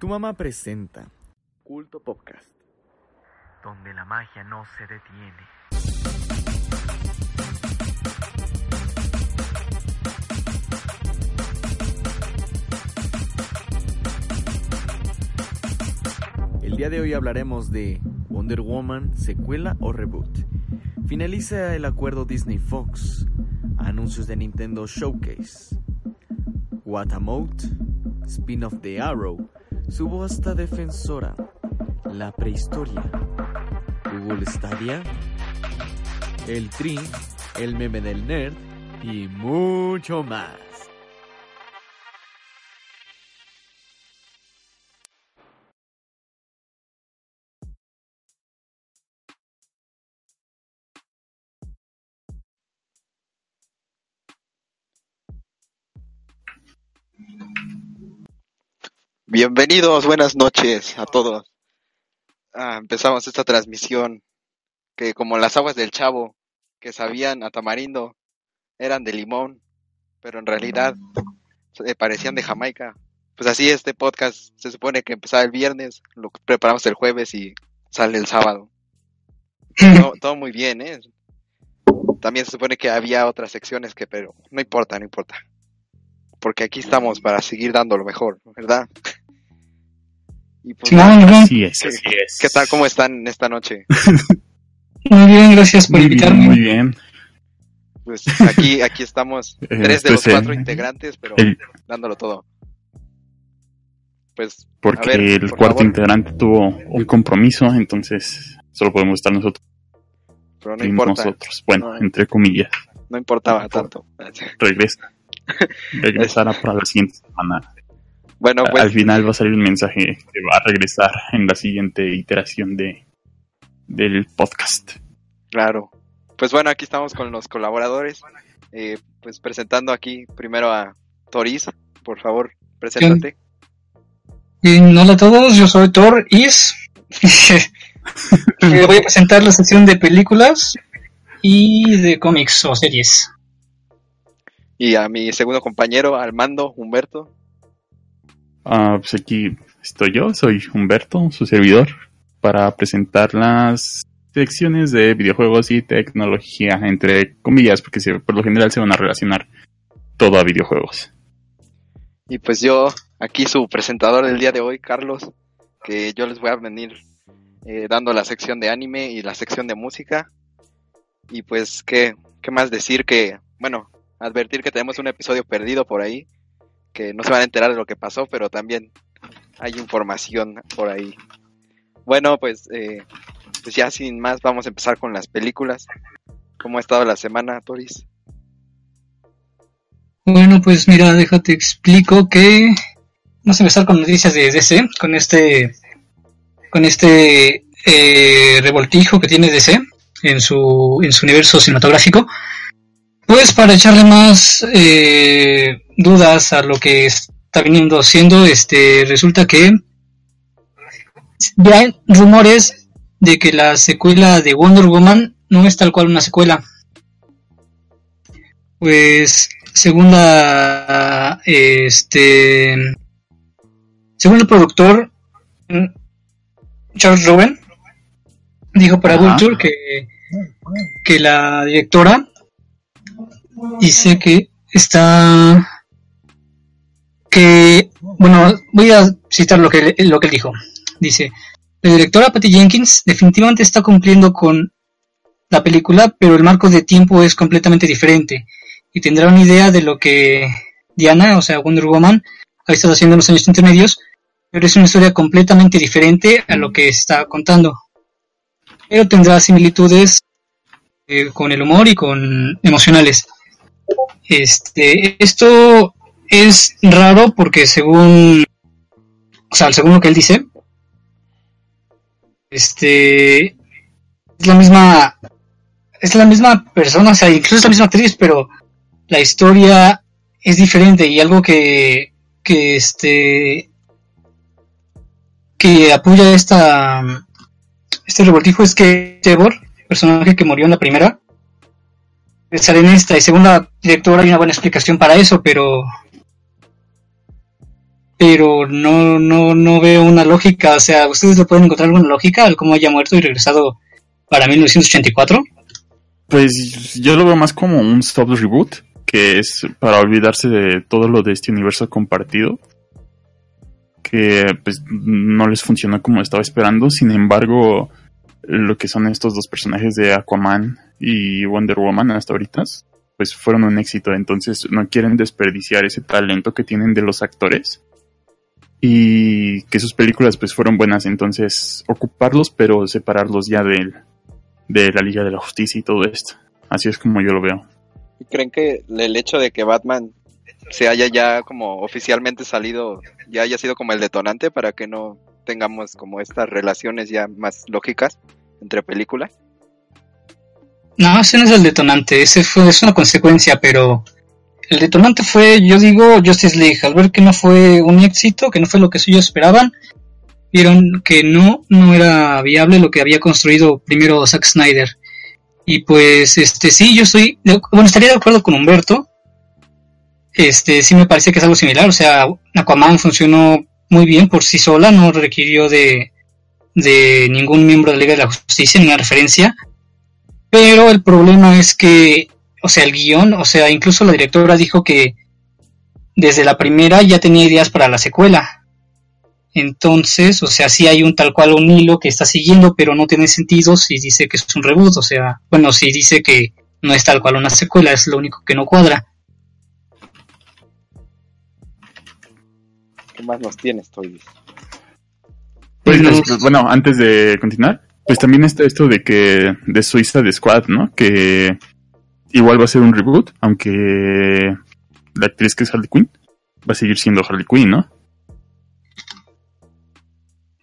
Tu mamá presenta Culto Podcast, donde la magia no se detiene. El día de hoy hablaremos de Wonder Woman, secuela o reboot. Finaliza el acuerdo Disney Fox. Anuncios de Nintendo Showcase. Watamote, spin-off de Arrow, subasta defensora, la prehistoria, Google Stadia, el Tri, el meme del nerd. Y mucho más. Bienvenidos, buenas noches a todos. Ah, empezamos esta transmisión que como las aguas del chavo que sabían a tamarindo eran de limón, pero en realidad se parecían de Jamaica. Pues así este podcast se supone que empezaba el viernes, lo preparamos el jueves y sale el sábado. Todo, todo muy bien, ¿eh? También se supone que había otras secciones que, pero no importa, no importa. Porque aquí estamos para seguir dando lo mejor, ¿verdad? Y pues, muy Así es, ¿qué, así es. qué tal? ¿Cómo están esta noche? Muy bien, gracias por Muy bien, invitarme. muy bien. Pues aquí, aquí estamos, tres de los es el- cuatro integrantes, pero el- dándolo todo. Pues, porque ver, el por cuarto favor, integrante tuvo un compromiso, entonces solo podemos estar nosotros, pero no fuimos importa, nosotros. Bueno, No. entre comillas, no importaba tanto. regresa. Regresará para la siguiente semana. Bueno, pues, Al final va a salir un mensaje que va a regresar en la siguiente iteración de del podcast. claro. Pues bueno, aquí estamos con los colaboradores. Eh, pues presentando aquí primero a Toris, por favor, preséntate. Bien, hola a todos, yo soy Thor Is. Eh, voy a presentar la sección de películas y de cómics o series. Y a mi segundo compañero, Armando Humberto. Ah, pues aquí estoy yo, soy Humberto, su servidor, para presentar las secciones de videojuegos y tecnología, entre comillas, porque se- por lo general se van a relacionar todo a videojuegos. Y pues yo, aquí su presentador del día de hoy, Carlos, que yo les voy a venir eh, dando la sección de anime y la sección de música. Y pues, ¿qué, ¿qué más decir que, bueno, advertir que tenemos un episodio perdido por ahí, que no se van a enterar de lo que pasó, pero también hay información por ahí. Bueno, pues, eh, pues ya sin más, vamos a empezar con las películas. ¿Cómo ha estado la semana, Toris? Bueno, pues mira, déjate explico que vamos a empezar con noticias de DC, con este con este eh, revoltijo que tiene DC en su en su universo cinematográfico. Pues para echarle más eh, dudas a lo que está viniendo siendo, este resulta que ya hay rumores de que la secuela de Wonder Woman no es tal cual una secuela. Pues según la este según el productor Charles Rowan dijo para Ajá. Vulture que que la directora dice que está que bueno voy a citar lo que lo que él dijo dice la directora Patty Jenkins definitivamente está cumpliendo con la película pero el marco de tiempo es completamente diferente y tendrá una idea de lo que Diana, o sea, Wonder Woman, ha estado haciendo en los años intermedios, pero es una historia completamente diferente a lo que está contando. Pero tendrá similitudes eh, con el humor y con emocionales. Este, esto es raro porque según, o sea, según lo que él dice, este, es la misma, es la misma persona, o sea, incluso es la misma actriz, pero la historia es diferente y algo que, que este que apoya esta este revoltijo es que Trevor, personaje que murió en la primera, sale en esta y según la directora hay una buena explicación para eso, pero pero no, no, no veo una lógica. O sea, ¿ustedes le pueden encontrar alguna lógica al cómo haya muerto y regresado para 1984? Pues yo lo veo más como un soft reboot, que es para olvidarse de todo lo de este universo compartido. Que pues no les funcionó como estaba esperando. Sin embargo, lo que son estos dos personajes de Aquaman y Wonder Woman hasta ahorita, pues fueron un éxito. Entonces no quieren desperdiciar ese talento que tienen de los actores. Y que sus películas pues fueron buenas. Entonces ocuparlos pero separarlos ya de, de la Liga de la Justicia y todo esto. Así es como yo lo veo. ¿Creen que el hecho de que Batman se haya ya como oficialmente salido, ya haya sido como el detonante para que no tengamos como estas relaciones ya más lógicas entre películas? No, ese no es el detonante, ese fue, es una consecuencia, pero el detonante fue, yo digo, Justice League. Al ver que no fue un éxito, que no fue lo que ellos esperaban, vieron que no, no era viable lo que había construido primero Zack Snyder. Y pues, este, sí, yo estoy, bueno, estaría de acuerdo con Humberto. Este, sí me parece que es algo similar, o sea, Aquaman funcionó muy bien por sí sola, no requirió de, de ningún miembro de la Liga de la Justicia, ni una referencia. Pero el problema es que, o sea, el guion, o sea, incluso la directora dijo que desde la primera ya tenía ideas para la secuela. Entonces, o sea, sí hay un tal cual un hilo que está siguiendo, pero no tiene sentido si dice que es un reboot, o sea, bueno, si dice que no es tal cual una secuela, es lo único que no cuadra. ¿Qué más nos tienes, Toy? Pues, Nos- pues, bueno, antes de continuar, pues también está esto de que de Suiza de Squad, ¿no? Que igual va a ser un reboot, aunque la actriz que es Harley Quinn va a seguir siendo Harley Quinn, ¿no?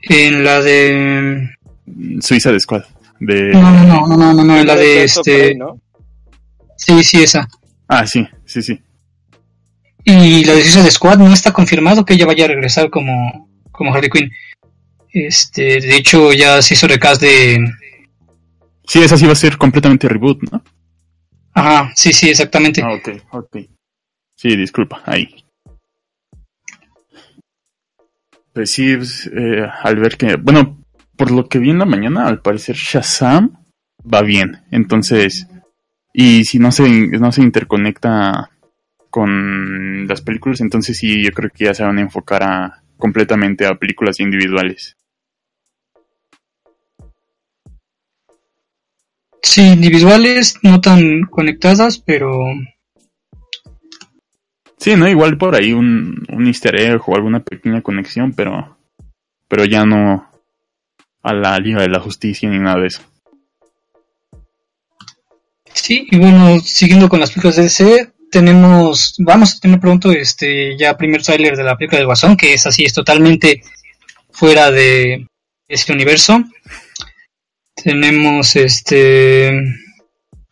En la de... Suiza de Squad. De... No, no, no, no, no, no, no, en la de este... ¿no? Sí, sí, esa. Ah, sí, sí, sí. Y la de Suicide Squad no está confirmado que ella vaya a regresar como, como Harley Quinn. Este, de hecho, ya se hizo recast de. Sí, esa sí va a ser completamente reboot, ¿no? Ajá, sí, sí, exactamente. Ah, ok, ok. Sí, disculpa, ahí. Pues sí, pues, eh, al ver que, bueno, por lo que vi en la mañana, al parecer Shazam va bien. Entonces, y si no se, no se interconecta con las películas, entonces sí, yo creo que ya se van a enfocar a, completamente a películas individuales. Sí, individuales, no tan conectadas, pero. Sí, ¿no? Igual por ahí un, un easter egg o alguna pequeña conexión, pero, pero ya no a la Liga de la Justicia ni nada de eso. Sí, y bueno, siguiendo con las películas de DC, tenemos. Vamos a tener pronto este ya primer tráiler de la película del Guasón, que es así, es totalmente fuera de ese universo. Tenemos este.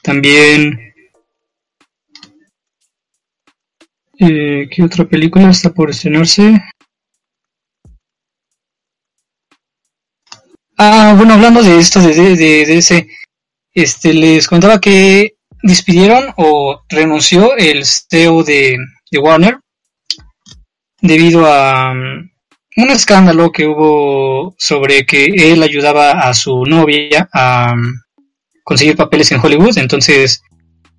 También. Eh, ¿Qué otra película está por estrenarse? Ah, bueno, hablando de esto de, de, de, ese, este, les contaba que despidieron o renunció el CEO de, de Warner debido a un escándalo que hubo sobre que él ayudaba a su novia a um, conseguir papeles en Hollywood, entonces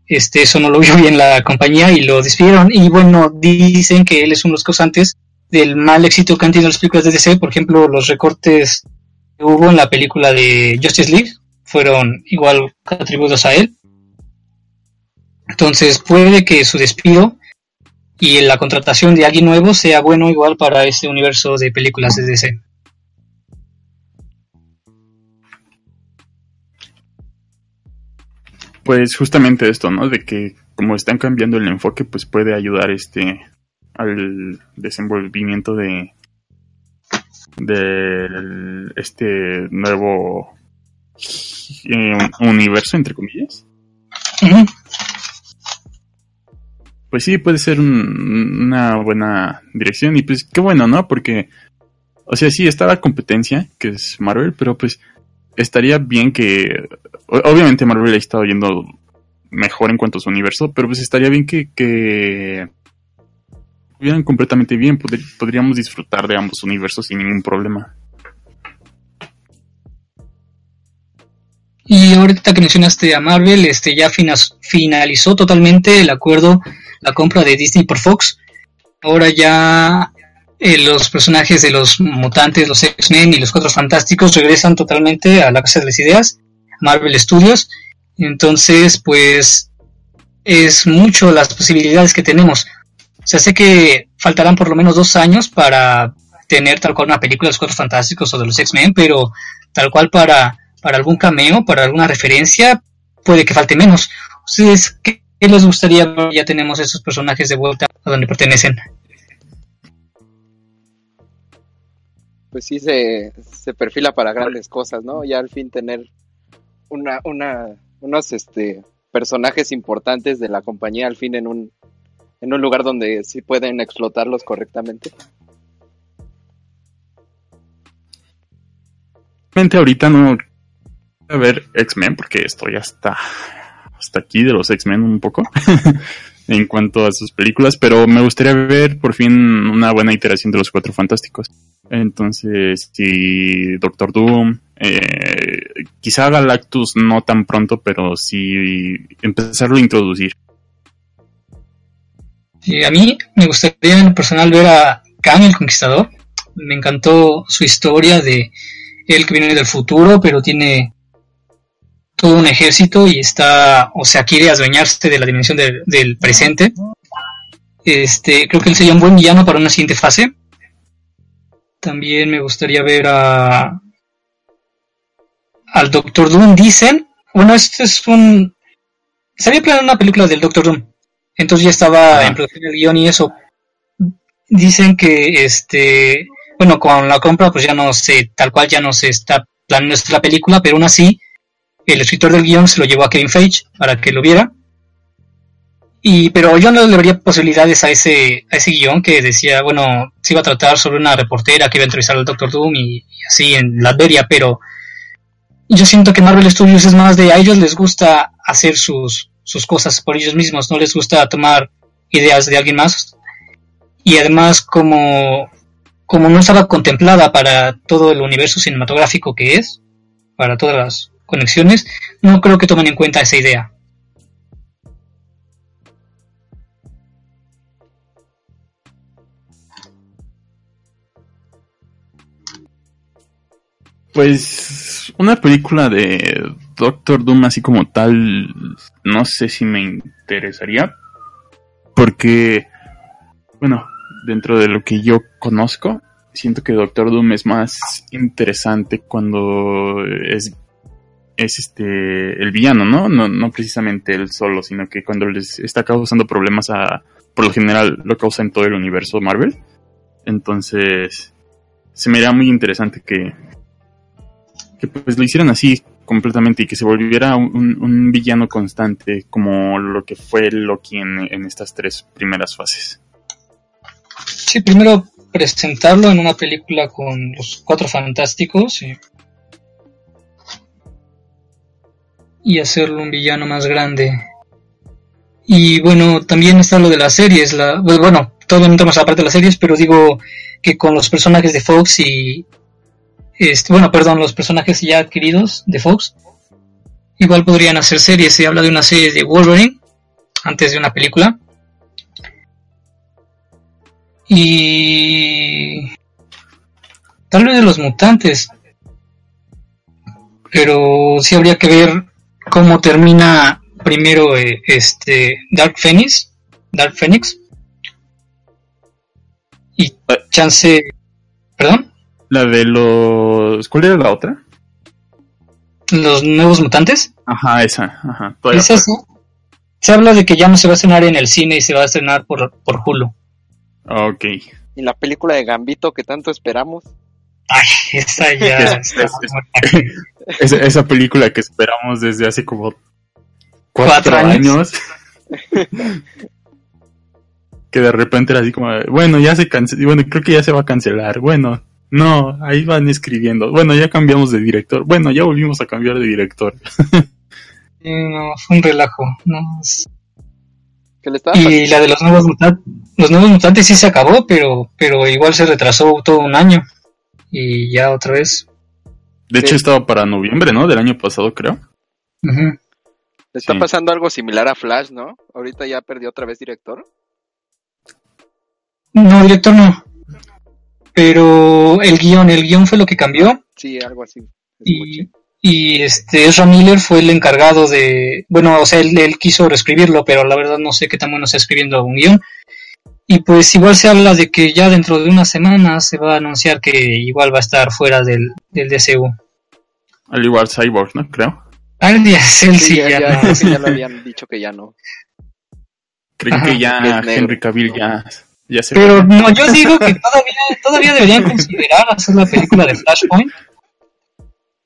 este eso no lo vio bien la compañía y lo despidieron. Y bueno, dicen que él es uno de los causantes del mal éxito que han tenido las películas de DC, por ejemplo, los recortes que hubo en la película de Justice League fueron igual atribuidos a él. Entonces puede que su despido y la contratación de alguien nuevo sea bueno igual para este universo de películas de DC. Pues justamente esto, ¿no? De que como están cambiando el enfoque, pues puede ayudar este al desenvolvimiento de de este nuevo eh, universo entre comillas. Pues sí, puede ser un- una buena dirección y pues qué bueno, ¿no? Porque, o sea, sí, está la competencia, que es Marvel, pero pues estaría bien que, obviamente Marvel ha estado yendo mejor en cuanto a su universo, pero pues estaría bien que, que estuvieran completamente bien, pod- podríamos disfrutar de ambos universos sin ningún problema. Y ahorita que mencionaste a Marvel, este ya finalizó totalmente el acuerdo, la compra de Disney por Fox. Ahora ya eh, los personajes de los mutantes, los X-Men y los Cuatro Fantásticos regresan totalmente a la Casa de las Ideas, Marvel Studios. Entonces, pues es mucho las posibilidades que tenemos. O sea, sé que faltarán por lo menos dos años para tener tal cual una película de los Cuatro Fantásticos o de los X-Men, pero tal cual para, para algún cameo, para alguna referencia, puede que falte menos. ¿Ustedes qué, qué les gustaría ver? Ya tenemos esos personajes de vuelta a donde pertenecen. Pues sí se, se perfila para grandes cosas, ¿no? Ya al fin tener una, una, unos este personajes importantes de la compañía al fin en un, en un lugar donde sí pueden explotarlos correctamente. Ahorita no a ver X-Men porque estoy hasta, hasta aquí de los X-Men un poco en cuanto a sus películas, pero me gustaría ver por fin una buena iteración de los Cuatro Fantásticos. Entonces, si Doctor Doom, eh, quizá Galactus no tan pronto, pero sí empezarlo a introducir. Y a mí me gustaría en lo personal ver a Kang el Conquistador. Me encantó su historia de él que viene del futuro, pero tiene todo un ejército y está, o sea, quiere adueñarse de la dimensión del- del presente. Este, creo que él sería un buen villano para una siguiente fase. También me gustaría ver a al Doctor Doom, dicen. Bueno, este es un. Se había planeado una película del Doctor Doom. Entonces ya estaba Ajá. en producción el guion y eso. Dicen que este. Bueno, con la compra, pues ya no se. Tal cual ya no se está planeando la película, pero aún así, el escritor del guion se lo llevó a Kevin Feige para que lo viera. Y, pero yo no le vería posibilidades a ese, a ese guion que decía, bueno, se iba a tratar sobre una reportera que iba a entrevistar al Doctor Doom y, así en Latveria, pero yo siento que Marvel Studios es más de a ellos les gusta hacer sus, sus cosas por ellos mismos, no les gusta tomar ideas de alguien más. Y además, como, como no estaba contemplada para todo el universo cinematográfico que es, para todas las conexiones, no creo que tomen en cuenta esa idea. Pues una película de Doctor Doom así como tal, no sé si me interesaría. Porque, bueno, dentro de lo que yo conozco, siento que Doctor Doom es más interesante cuando es, es este el villano, ¿no? ¿no? No precisamente él solo, sino que cuando les está causando problemas a, por lo general lo causa en todo el universo Marvel. Entonces, se me haría muy interesante que, que pues lo hicieran así completamente y que se volviera un, un villano constante como lo que fue Loki en, en estas tres primeras fases. Sí, primero presentarlo en una película con los cuatro fantásticos y, y hacerlo un villano más grande. Y bueno, también está lo de las series, la, bueno, todavía no entramos a de las series, pero digo que con los personajes de Fox y este, bueno, perdón, los personajes ya adquiridos de Fox, igual podrían hacer series. Se habla de una serie de Wolverine antes de una película. Y tal vez de los mutantes. Pero sí habría que ver cómo termina primero eh, este Dark Phoenix, Dark Phoenix. Y chance, perdón, La de los... ¿Cuál era la otra? los nuevos mutantes. Ajá, esa. Ajá, todavía Es eso. Se habla de que ya no se va a estrenar en el cine y se va a estrenar por, por Hulu. Ok. Y la película de Gambito que tanto esperamos. Ay, esa ya. Es- es- Esa, esa película que esperamos desde hace como cuatro, Cuatro años. años. que de repente era así como, bueno, ya se canceló, bueno, creo que ya se va a cancelar. Bueno, no, ahí van escribiendo. Bueno, ya cambiamos de director. Bueno, ya volvimos a cambiar de director. No, fue un relajo. No, es- Que le estaba Y la de los nuevos mutantes, los nuevos mutantes sí se acabó, pero, pero igual se retrasó todo un año. Y ya otra vez. De hecho, Sí. estaba para noviembre, ¿no? Del año pasado, creo. Está Sí. pasando algo similar a Flash, ¿no? Ahorita ya perdió otra vez director. No, director no. Pero el guion, el guion fue lo que cambió. Sí, algo así. Y, y este Ezra Miller fue el encargado de, bueno, o sea, él, él quiso reescribirlo, pero la verdad no sé qué tan bueno está escribiendo un guion. Y pues igual se habla de que ya dentro de una semana se va a anunciar que igual va a estar fuera del, del DCU. Al igual Cyborg, ¿no? Creo. Al día él sí, Sí, ya, ya ya- no. creo que ya lo habían dicho que ya no. Creo Ajá. que ya. Henry Cavill ya, ya se Pero no, yo digo que todavía, todavía deberían considerar hacer la película de Flashpoint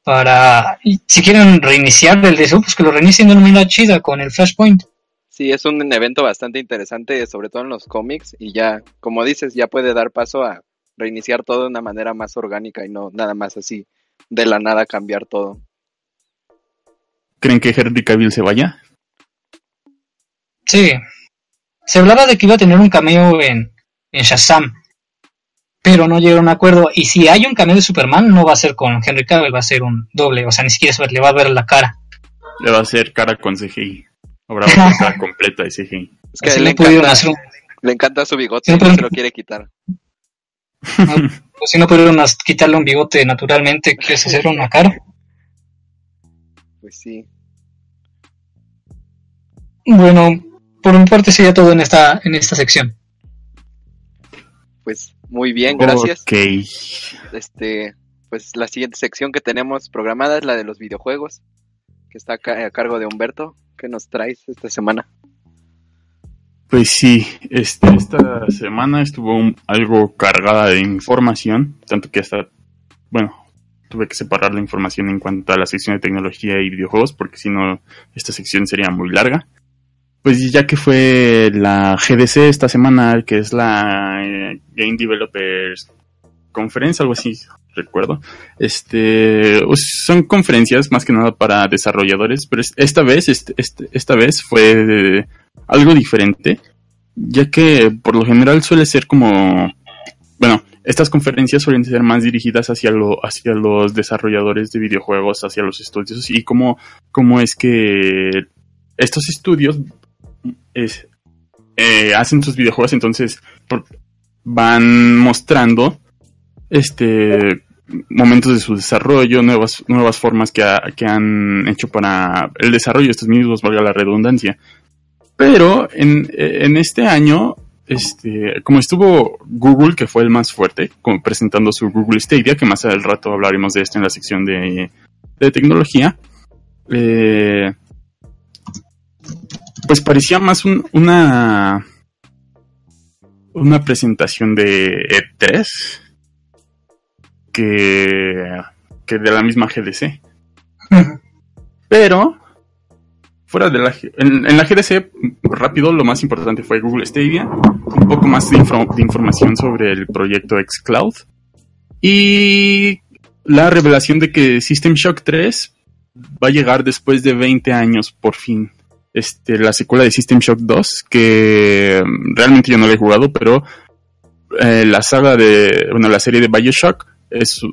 para, y si quieren reiniciar el DCU, pues que lo reinicien de una manera chida con el Flashpoint. Sí, es un evento bastante interesante, sobre todo en los cómics, y ya, como dices, ya puede dar paso a reiniciar todo de una manera más orgánica y no nada más así, de la nada cambiar todo. ¿Creen que Henry Cavill se vaya? Sí. Se hablaba de que iba a tener un cameo en, en Shazam, pero no llegaron a un acuerdo. Y si hay un cameo de Superman, no va a ser con Henry Cavill, va a ser un doble. O sea, ni siquiera se va- le va a ver la cara. Le va a hacer cara con CGI. Habrá una cara completa de CGI. Es que a Así él le encanta, hacer un- le encanta su bigote Sí, y no pero- se lo quiere quitar. no, pues si no pudieron quitarle un bigote naturalmente, que es hacer una cara. Pues sí. Bueno, por mi parte sería todo en esta, en esta sección. Pues muy bien, gracias. Ok. Este, pues la siguiente sección que tenemos programada es la de los videojuegos, que está a cargo de Humberto. ¿Qué nos traes esta semana? Pues sí, este, esta semana estuvo algo cargada de información, tanto que hasta, bueno, tuve que separar la información en cuanto a la sección de tecnología y videojuegos, porque si no, esta sección sería muy larga. Pues ya que fue la GDC esta semana, que es la eh, Game Developers Conference, algo así, recuerdo. Este, son conferencias más que nada para desarrolladores, pero es- esta vez, este, este- esta vez fue algo diferente, ya que por lo general suele ser como, bueno, estas conferencias suelen ser más dirigidas hacia, lo, hacia los desarrolladores de videojuegos, hacia los estudios y cómo, cómo es que estos estudios es, eh, hacen sus videojuegos, entonces van mostrando este momentos de su desarrollo, nuevas, nuevas formas que, ha- que han hecho para el desarrollo de estos mismos, valga la redundancia. Pero en, en este año, este, como estuvo Google, que fue el más fuerte, como presentando su Google Stadia, que más al rato hablaremos de esto en la sección de, de tecnología, eh, pues parecía más un- una, una presentación de E3 que, de la misma GDC. Pero, fuera de la, en, la GDC, rápido, lo más importante fue Google Stadia, un poco más de, info- de información sobre el proyecto xCloud y la revelación de que System Shock 3 va a llegar después de 20 años por fin. Este, la secuela de System Shock 2, que realmente yo no la he jugado, pero eh, la saga de, bueno, la serie de Bioshock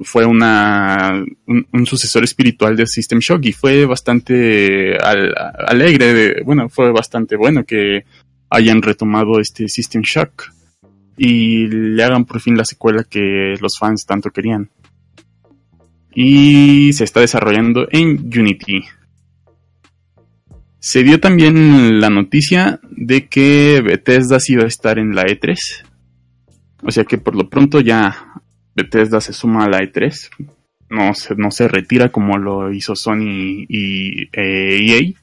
fue un, sucesor espiritual de System Shock y fue bastante al- alegre, bueno, fue bastante bueno que hayan retomado este System Shock y le hagan por fin la secuela que los fans tanto querían. Y se está desarrollando en Unity. Se dio también la noticia de que Bethesda sí va a estar en la E3. O sea que por lo pronto ya Bethesda se suma a la E3. No se, no se retira como lo hizo Sony y eh, EA.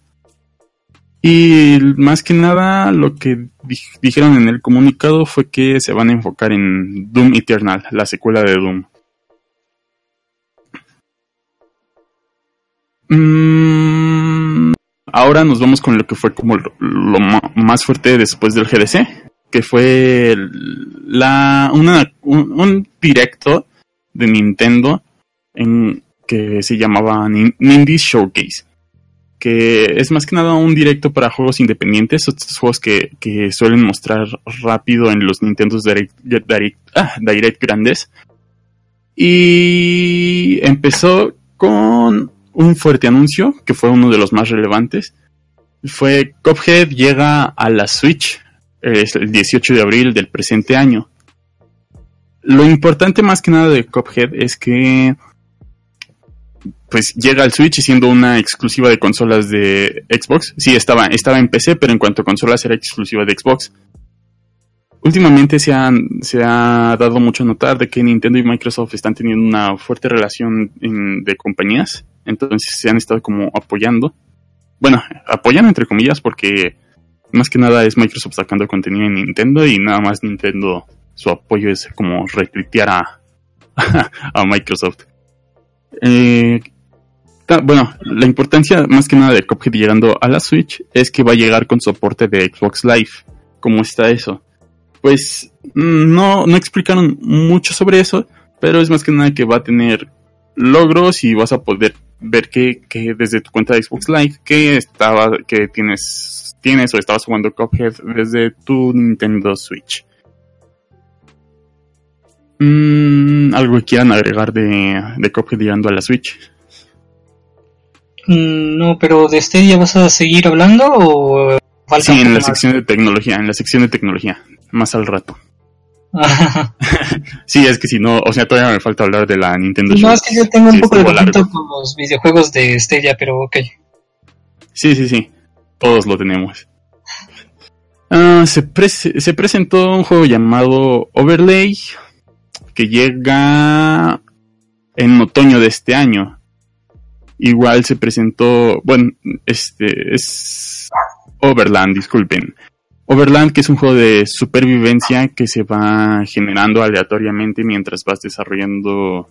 Y más que nada lo que di- dijeron en el comunicado fue que se van a enfocar en Doom Eternal, la secuela de Doom. Mm, ahora nos vamos con lo que fue como lo, más fuerte después del GDC, que fue la, un, un directo de Nintendo en, que se llamaba Nin- Nindies Showcase, que es más que nada un directo para juegos independientes, otros juegos que, que suelen mostrar rápido en los Nintendo ah, Direct grandes. Y empezó con un fuerte anuncio, que fue uno de los más relevantes. Fue Cuphead llega a la Switch es el 18 de abril del presente año. Lo importante más que nada de Cuphead es que pues llega al Switch siendo una exclusiva de consolas de Xbox. Sí, estaba, estaba en PC, pero en cuanto a consolas era exclusiva de Xbox. Últimamente se, se ha dado mucho a notar de que Nintendo y Microsoft están teniendo una fuerte relación de compañías. Entonces se han estado como apoyando. Bueno, apoyando entre comillas porque más que nada es Microsoft sacando contenido en Nintendo y nada más Nintendo su apoyo es como retuitear a, a Microsoft. Eh, bueno, la importancia más que nada de Cuphead llegando a la Switch es que va a llegar con soporte de Xbox Live. ¿Cómo está eso? Pues mm, no, no explicaron mucho sobre eso, pero es más que nada que va a tener logros y vas a poder ver que, que desde tu cuenta de Xbox Live que estaba que tienes tienes o estabas jugando Cuphead desde tu Nintendo Switch. Mm, ¿Algo que quieran agregar de, de Cuphead llegando a la Switch? Mm, no, pero de este día vas a seguir hablando o falta Sí, en la sección de tecnología, en la sección de tecnología, más al rato. sí, es que si no, o sea, todavía me falta hablar de la Nintendo No, es que yo tengo un poco de conflicto con los videojuegos de Stadia, pero ok. Sí, sí, sí, todos lo tenemos. Ah, se, se presentó un juego llamado Overlay que llega en otoño de este año. Igual se presentó, bueno, este es Overland, disculpen. Overland, que es un juego de supervivencia que se va generando aleatoriamente mientras vas desarrollando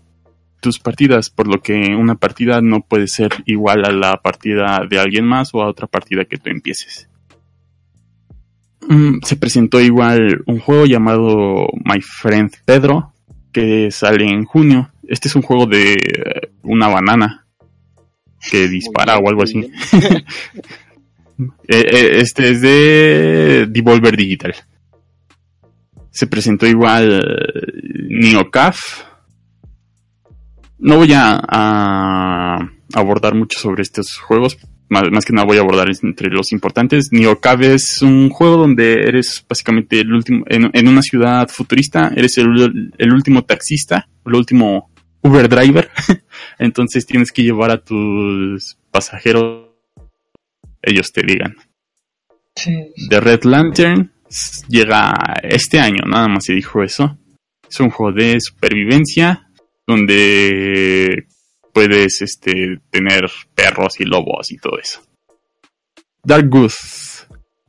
tus partidas, por lo que una partida no puede ser igual a la partida de alguien más o a otra partida que tú empieces. Mm, se presentó igual un juego llamado My Friend Pedro, que sale en junio. Este es un juego de una banana que dispara o algo así. Eh, eh, este es de Devolver Digital. Se presentó igual Neocaf. No voy a, abordar mucho sobre estos juegos. Más, que nada voy a abordar entre los importantes. Neocaf es un juego donde eres básicamente el último, en, una ciudad futurista, eres el, el último taxista, el último Uber driver. Entonces tienes que llevar a tus pasajeros ellos te digan. The Red Lantern llega este año, nada más se dijo eso. Es un juego de supervivencia donde puedes este, tener perros y lobos y todo eso. Darkwood.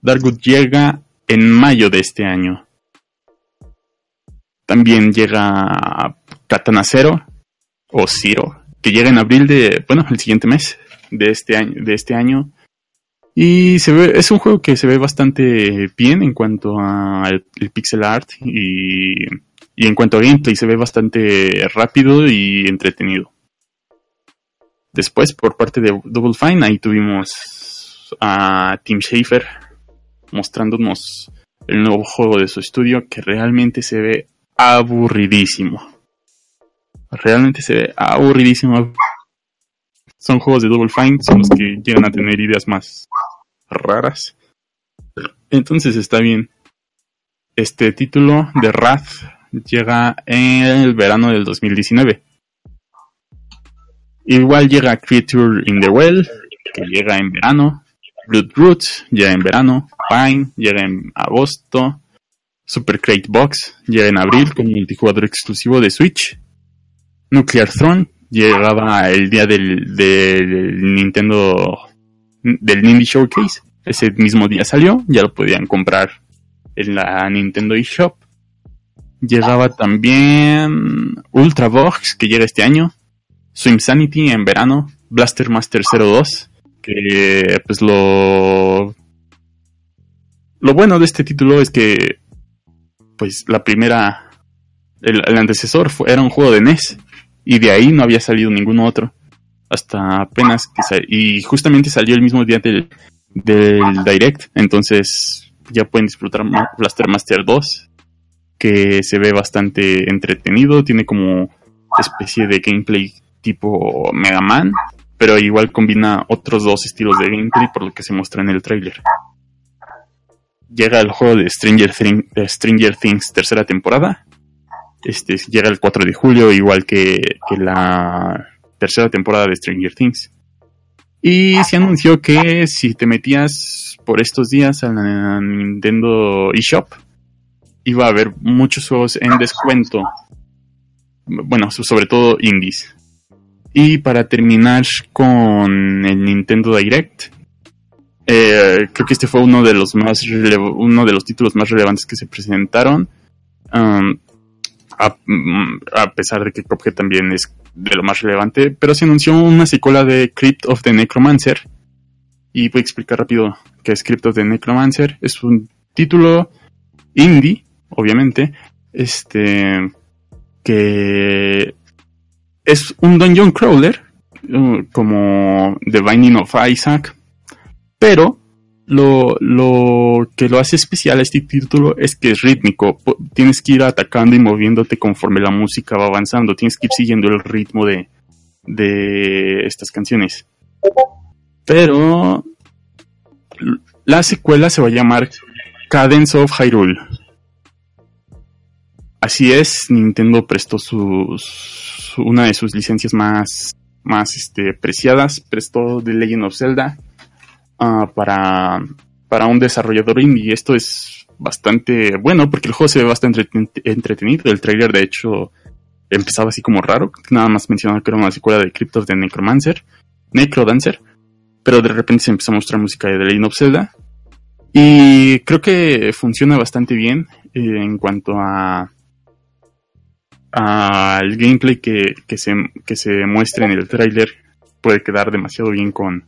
Darkwood llega en mayo de este año. También llega Katana Zero o Zero, que llega en abril de, bueno, el siguiente mes de este año, de este año y se ve, es un juego que se ve bastante bien en cuanto al pixel art y, y en cuanto a gameplay se ve bastante rápido y entretenido. Después, por parte de Double Fine, ahí tuvimos a Tim Schafer mostrándonos el nuevo juego de su estudio que realmente se ve aburridísimo. Realmente se ve aburridísimo son juegos de Double Fine, son los que llegan a tener ideas más raras. Entonces está bien. Este título de Wrath llega en el verano del 2019. Igual llega Creature in the Well, que llega en verano. Blood Roots llega en verano. Pine llega en agosto. Super Crate Box llega en abril con multijugador exclusivo de Switch. Nuclear Throne llegaba el día del, del Nintendo, del Nindy Showcase. Ese mismo día salió, ya lo podían comprar en la Nintendo eShop. Llegaba también Ultra Box, que llega este año. Swim Sanity en verano. Blaster Master 02, que pues lo... Lo bueno de este título es que pues la primera... El, antecesor era un juego de NES y de ahí no había salido ningún otro. hasta apenas que y justamente salió el mismo día del, del Direct, entonces ya pueden disfrutar Blaster Master 2, que se ve bastante entretenido, tiene como especie de gameplay tipo Mega Man, pero igual combina otros dos estilos de gameplay por lo que se muestra en el tráiler. Llega el juego de Stranger, Things tercera temporada. Este llega el 4 de julio, igual que, que la tercera temporada de Stranger Things. Y se anunció que si te metías por estos días a la Nintendo eShop, iba a haber muchos juegos en descuento. Bueno, so- sobre todo indies. Y para terminar con el Nintendo Direct, eh, creo que este fue uno de los más uno de los títulos más relevantes que se presentaron. Um, a, mm, a pesar de que Cuphead también es de lo más relevante, pero se anunció una secuela de Crypt of the Necromancer. Y voy a explicar rápido qué es Crypt of the Necromancer. Es un título indie, obviamente, este que es un dungeon crawler, como The Binding of Isaac, pero lo, lo que lo hace especial a este título es que es rítmico. Tienes que ir atacando y moviéndote conforme la música va avanzando. Tienes que ir siguiendo el ritmo de, de estas canciones. Pero la secuela se va a llamar Cadence of Hyrule. Así es, Nintendo prestó sus, una de sus licencias más, más este, preciadas, prestó The Legend of Zelda ah, para, para un desarrollador indie. Esto es bastante bueno porque el juego se ve bastante entreten- entretenido. El trailer, de hecho, empezaba así como raro. Nada más mencionaba que era una secuela de Crypt of the Necromancer, Necrodancer. Pero de repente se empezó a mostrar música de The Legend of Zelda. Y creo que funciona bastante bien eh, en cuanto a al gameplay que, que, se, que se en el tráiler puede quedar demasiado bien con,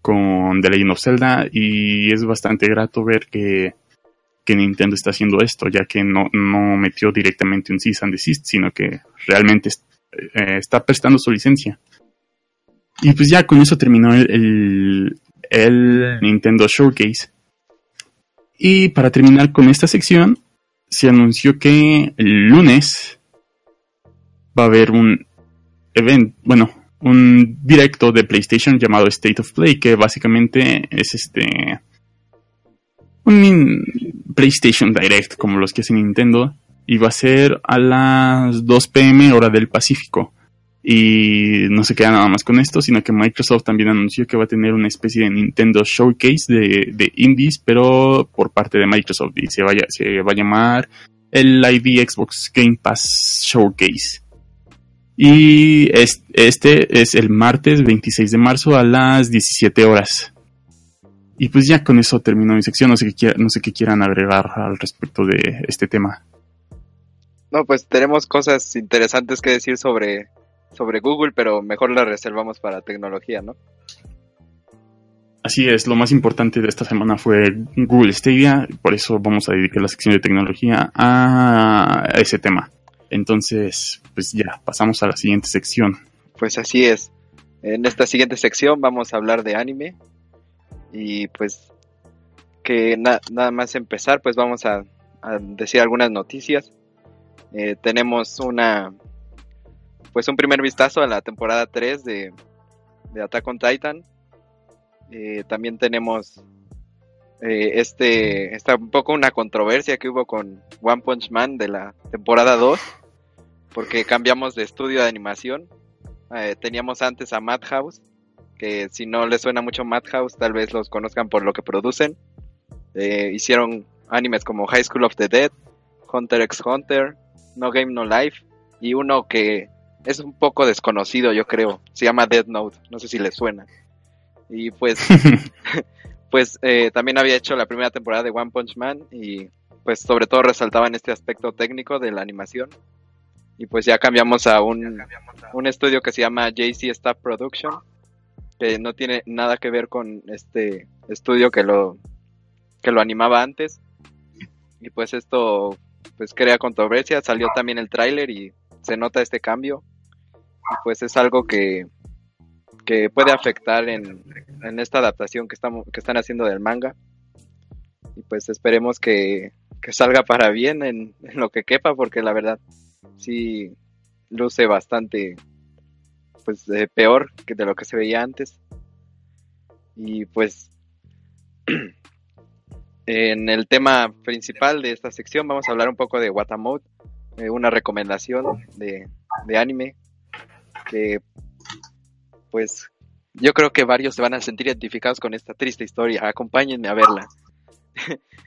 con The Legend of Zelda y es bastante grato ver que, que Nintendo está haciendo esto, ya que no, no metió directamente un cease and desist, sino que realmente eh, está prestando su licencia. Y pues ya con eso terminó el, el, el Nintendo Showcase. Y para terminar con esta sección, se anunció que el lunes va a haber un evento, bueno, un directo de PlayStation llamado State of Play, que básicamente es este un PlayStation Direct como los que hace Nintendo y va a ser a las 2 pm hora del Pacífico. Y no se queda nada más con esto, sino que Microsoft también anunció que va a tener una especie de Nintendo Showcase de, de indies, pero por parte de Microsoft. Y se, vaya, se va a llamar el ID Xbox Game Pass Showcase. Y es- este es el martes 26 de marzo a las 17 horas. Y pues ya con eso termino mi sección. No sé qué, quiera- no sé qué quieran agregar al respecto de este tema. No, pues tenemos cosas interesantes que decir sobre, sobre Google, pero mejor las reservamos para tecnología, ¿no? Así es, lo más importante de esta semana fue Google Stadia, por eso vamos a dedicar la sección de tecnología a ese tema. Entonces, pues ya, pasamos a la siguiente sección. Pues así es. En esta siguiente sección vamos a hablar de anime. Y pues que na- nada más empezar, pues vamos a, decir algunas noticias. Eh, tenemos una pues un primer vistazo a la temporada 3 de, de Attack on Titan. Eh, también tenemos eh, este está un poco una controversia que hubo con One Punch Man de la temporada 2 porque cambiamos de estudio de animación eh, teníamos antes a Madhouse, que si no les suena mucho Madhouse, tal vez los conozcan por lo que producen. Eh, hicieron animes como High School of the Dead, Hunter x Hunter, No Game No Life, y uno que es un poco desconocido, yo creo, se llama Dead Note, no sé si les suena. Y pues, pues eh, también había hecho la primera temporada de One Punch Man y pues sobre todo resaltaba en este aspecto técnico de la animación. Y pues ya cambiamos a un, un estudio que se llama JC Staff Production, que no tiene nada que ver con este estudio que lo, que lo animaba antes. Y pues esto pues crea controversia, salió también el tráiler y se nota este cambio. Y pues es algo que que puede afectar en, en esta adaptación que, estamos, que están haciendo del manga. Y pues esperemos que, que salga para bien en, en lo que quepa, porque la verdad sí luce bastante pues eh, peor que de lo que se veía antes. Y pues en el tema principal de esta sección vamos a hablar un poco de Watamode, eh, una recomendación de, de anime que pues yo creo que varios se van a sentir identificados con esta triste historia. Acompáñenme a verla.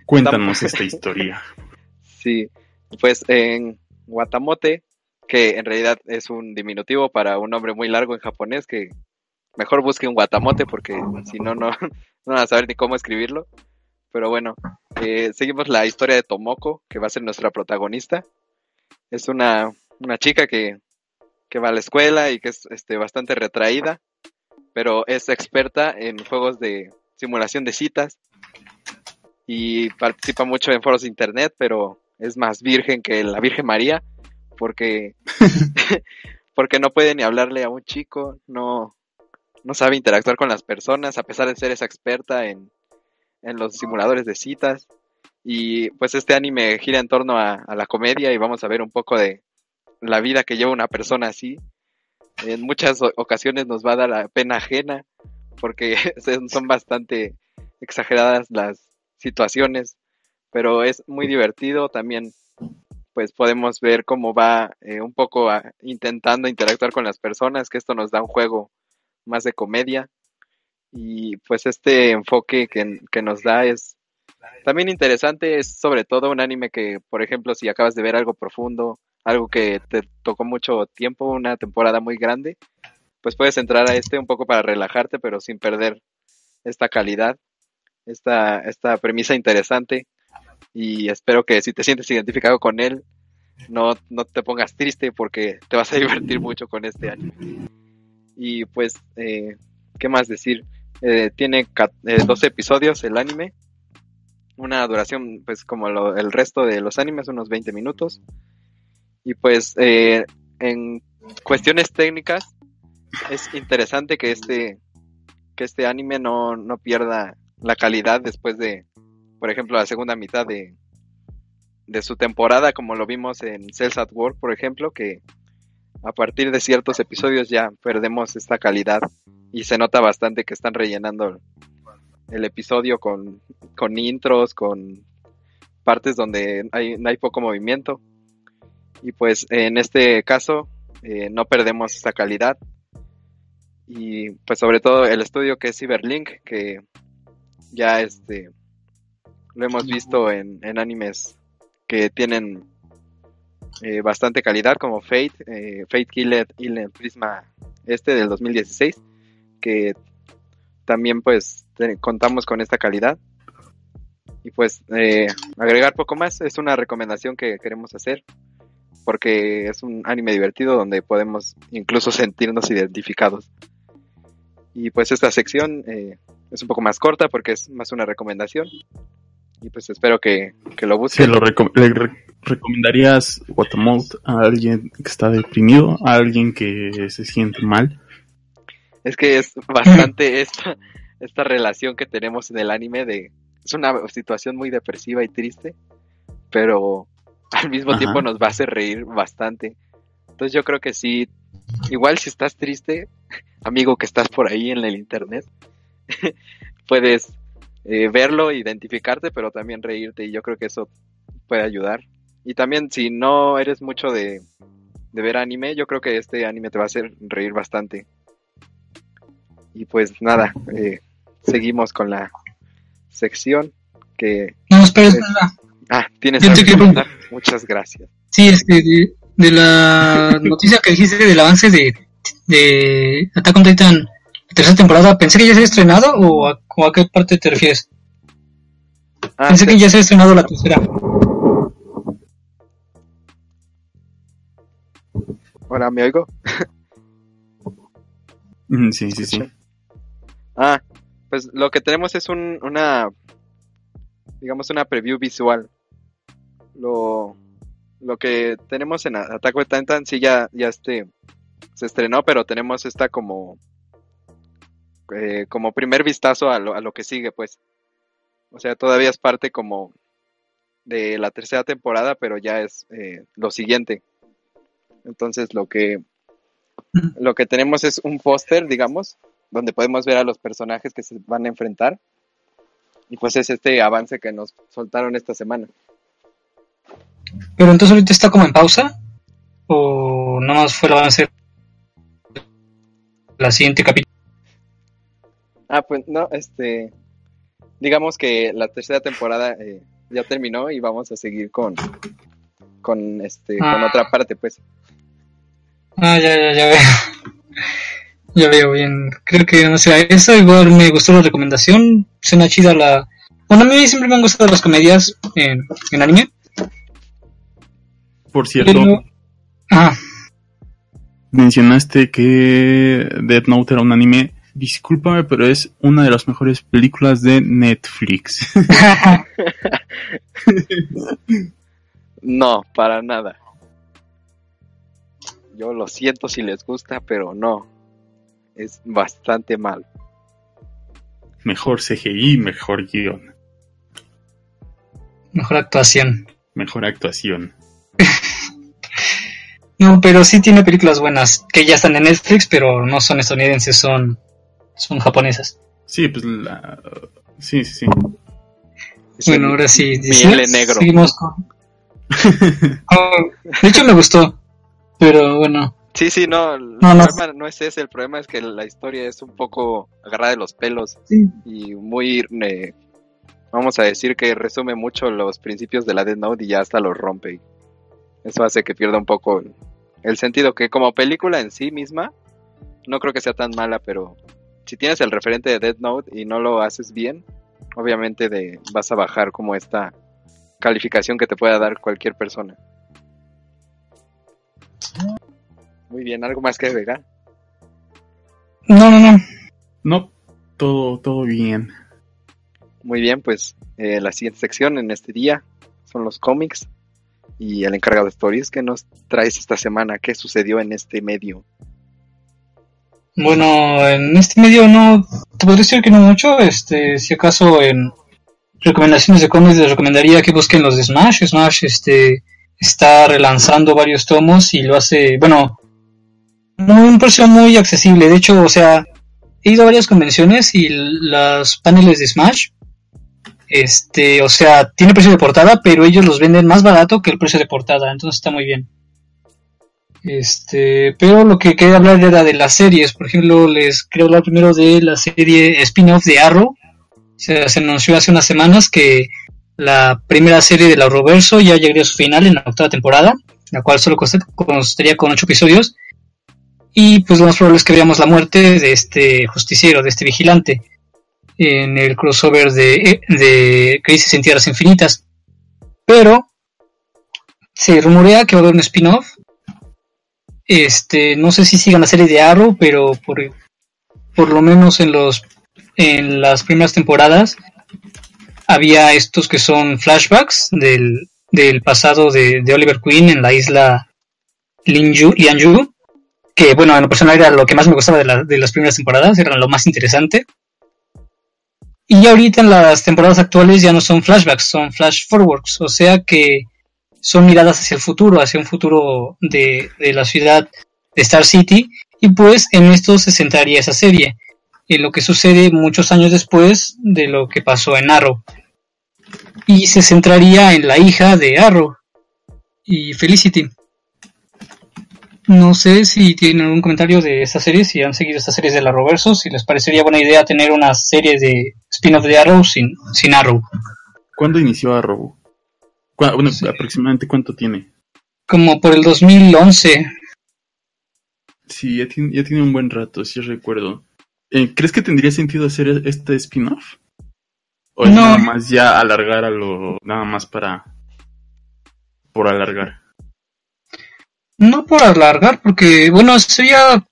Cuéntanos esta historia. Sí, pues en Watamote, que en realidad es un diminutivo para un nombre muy largo en japonés, que mejor busque un Watamote porque si no, no, no van a saber ni cómo escribirlo. Pero bueno, eh, seguimos la historia de Tomoko, que va a ser nuestra protagonista. Es una, una chica que, que va a la escuela y que es este, bastante retraída, pero es experta en juegos de simulación de citas y participa mucho en foros de internet, pero es más virgen que la Virgen María, porque, porque no puede ni hablarle a un chico, no, no sabe interactuar con las personas, a pesar de ser esa experta en, en los simuladores de citas. Y pues este anime gira en torno a, a la comedia y vamos a ver un poco de la vida que lleva una persona así. En muchas ocasiones nos va a dar la pena ajena porque son bastante exageradas las situaciones, pero es muy divertido también. Pues podemos ver cómo va eh, un poco intentando interactuar con las personas, que esto nos da un juego más de comedia. Y pues este enfoque que, que nos da es también interesante, es sobre todo un anime que, por ejemplo, si acabas de ver algo profundo, algo que te tocó mucho tiempo, una temporada muy grande, pues puedes entrar a este un poco para relajarte, pero sin perder esta calidad, esta, esta premisa interesante. Y espero que si te sientes identificado con él, no, no te pongas triste porque te vas a divertir mucho con este anime. Y pues, eh, ¿qué más decir? Eh, tiene ca- eh, 12 episodios el anime, una duración pues como lo- el resto de los animes, unos 20 minutos. Y pues eh, en cuestiones técnicas es interesante que este que este anime no, no pierda la calidad después de, por ejemplo, la segunda mitad de, de su temporada, como lo vimos en Cells at Work, por ejemplo, que a partir de ciertos episodios ya perdemos esta calidad y se nota bastante que están rellenando el episodio con, con intros, con partes donde hay, hay poco movimiento. Y pues en este caso eh, no perdemos esta calidad. Y pues sobre todo el estudio que es Cyberlink, que ya este lo hemos visto en, en animes que tienen eh, bastante calidad como Fate, eh, Fate Killed Island Prisma este del 2016, que también pues te- contamos con esta calidad. Y pues eh, agregar poco más, es una recomendación que queremos hacer, porque es un anime divertido donde podemos incluso sentirnos identificados. Y pues esta sección eh, es un poco más corta porque es más una recomendación. Y pues espero que, que lo ¿Se busquen. lo le re- recomendarías Watermold a alguien que está deprimido, a alguien que se siente mal? Es que es bastante esta, esta relación que tenemos en el anime de... Es una situación muy depresiva y triste, pero al mismo Ajá. tiempo nos va a hacer reír bastante. Entonces yo creo que sí, igual si estás triste, amigo que estás por ahí en el internet, puedes eh, verlo, identificarte, pero también reírte y yo creo que eso puede ayudar. Y también si no eres mucho de, de ver anime, yo creo que este anime te va a hacer reír bastante. Y pues nada, eh, seguimos con la sección que... No, espera, Es- espera. Ah, tienes Yo te que quiero-. Muchas gracias. Sí, este, de, de la noticia que dijiste del avance de, de Attack on Titan, tercera temporada, pensé que ya se había estrenado o a, o a qué parte te refieres. Ah, Pensé sí. que ya se había estrenado la tercera. Ahora me oigo. Sí, sí, sí. Ah, pues lo que tenemos es un, una, digamos, una preview visual. Lo, lo que tenemos en Attack on Titan sí ya, ya este, se estrenó, pero tenemos esta como, eh, como primer vistazo a lo, a lo que sigue, pues. O sea, todavía es parte como de la tercera temporada, pero ya es eh, lo siguiente. Entonces lo que lo que tenemos es un póster, digamos, donde podemos ver a los personajes que se van a enfrentar. Y pues es este avance que nos soltaron esta semana. Pero entonces ahorita está como en pausa. ¿O nada más fue el avance la siguiente capítulo? Ah, pues no, este. Digamos que la tercera temporada eh, ya terminó y vamos a seguir con. Con este. Con Ah. otra parte, pues. Ah, ya, ya, ya veo. Ya veo bien. Creo que, no sé, esa igual me gustó la recomendación. Suena chida la... Bueno, a mí siempre me han gustado las comedias en, en anime. Por cierto, Pero... Ah, mencionaste que Death Note era un anime. Discúlpame, pero es una de las mejores películas de Netflix. No, para nada. Yo lo siento si les gusta, pero no. Es bastante mal. mejor CGI, mejor guion, mejor actuación. mejor actuación. No, pero sí tiene películas buenas que ya están en Netflix, pero no son estadounidenses, son, son japonesas. Sí, pues la... Sí, sí, sí. Es Bueno, el ahora sí. Miele negro. Seguimos con... Oh, de hecho me gustó, pero bueno. Sí, sí, no. El No, no. problema no es ese. El problema es que la historia es un poco agarrada de los pelos Sí. y muy. eh, vamos a decir que resume mucho los principios de la Death Note y ya hasta los rompe. Eso hace que pierda un poco el, el sentido. Que como película en sí misma, no creo que sea tan mala, pero si tienes el referente de Death Note y no lo haces bien, obviamente de, vas a bajar como esta calificación que te pueda dar cualquier persona. Muy bien, ¿algo más que agregar? No, no, no. No, todo, todo bien. Muy bien, pues eh, la siguiente sección en este día son los cómics y el encargado de stories que nos traes esta semana. ¿Qué sucedió en este medio? Bueno, en este medio no, te podría decir que no mucho, este, si acaso en recomendaciones de cómics les recomendaría que busquen los de Smash, Smash este, está relanzando varios tomos y lo hace, bueno, un precio muy accesible, de hecho, o sea, he ido a varias convenciones y los paneles de Smash, este, o sea, tiene precio de portada, pero ellos los venden más barato que el precio de portada, entonces está muy bien. Este, pero lo que quería hablar era de las series. Por ejemplo, les quiero hablar primero de la serie spin-off de Arrow. Se, se anunció hace unas semanas que la primera serie del Arrowverso ya llegaría a su final en la octava temporada, la cual solo const- constaría con ocho episodios. Y pues lo más probable es que veamos la muerte de este justiciero, de este vigilante, en el crossover de, de Crisis en Tierras Infinitas. Pero se rumorea que va a haber un spin-off este, no sé si sigan la serie de Arrow, pero por, por lo menos en los en las primeras temporadas había estos que son flashbacks del, del pasado de, Oliver Queen en la isla Linju, que bueno, en lo personal era lo que más me gustaba de, la- de las primeras temporadas, era lo más interesante. Y ahorita en las temporadas actuales ya no son flashbacks, son flash forwards, o sea que son miradas hacia el futuro, hacia un futuro de, de la ciudad de Star City, y pues en esto se centraría esa serie, en lo que sucede muchos años después de lo que pasó en Arrow. Y se centraría en la hija de Arrow y Felicity. No sé si tienen algún comentario de esta serie, si han seguido estas series del Arrowverso, si les parecería buena idea tener una serie de spin-off de Arrow sin, sin Arrow. ¿Cuándo inició Arrow? ¿Cuá- Bueno, Sí. aproximadamente cuánto tiene. Como por el 2011. Sí, ya tiene, ya tiene un buen rato, sí recuerdo. Eh, ¿Crees que tendría sentido hacer este spin-off? ¿O es nada más ya alargar a lo... nada más para... por alargar? No por alargar, porque, bueno, sería...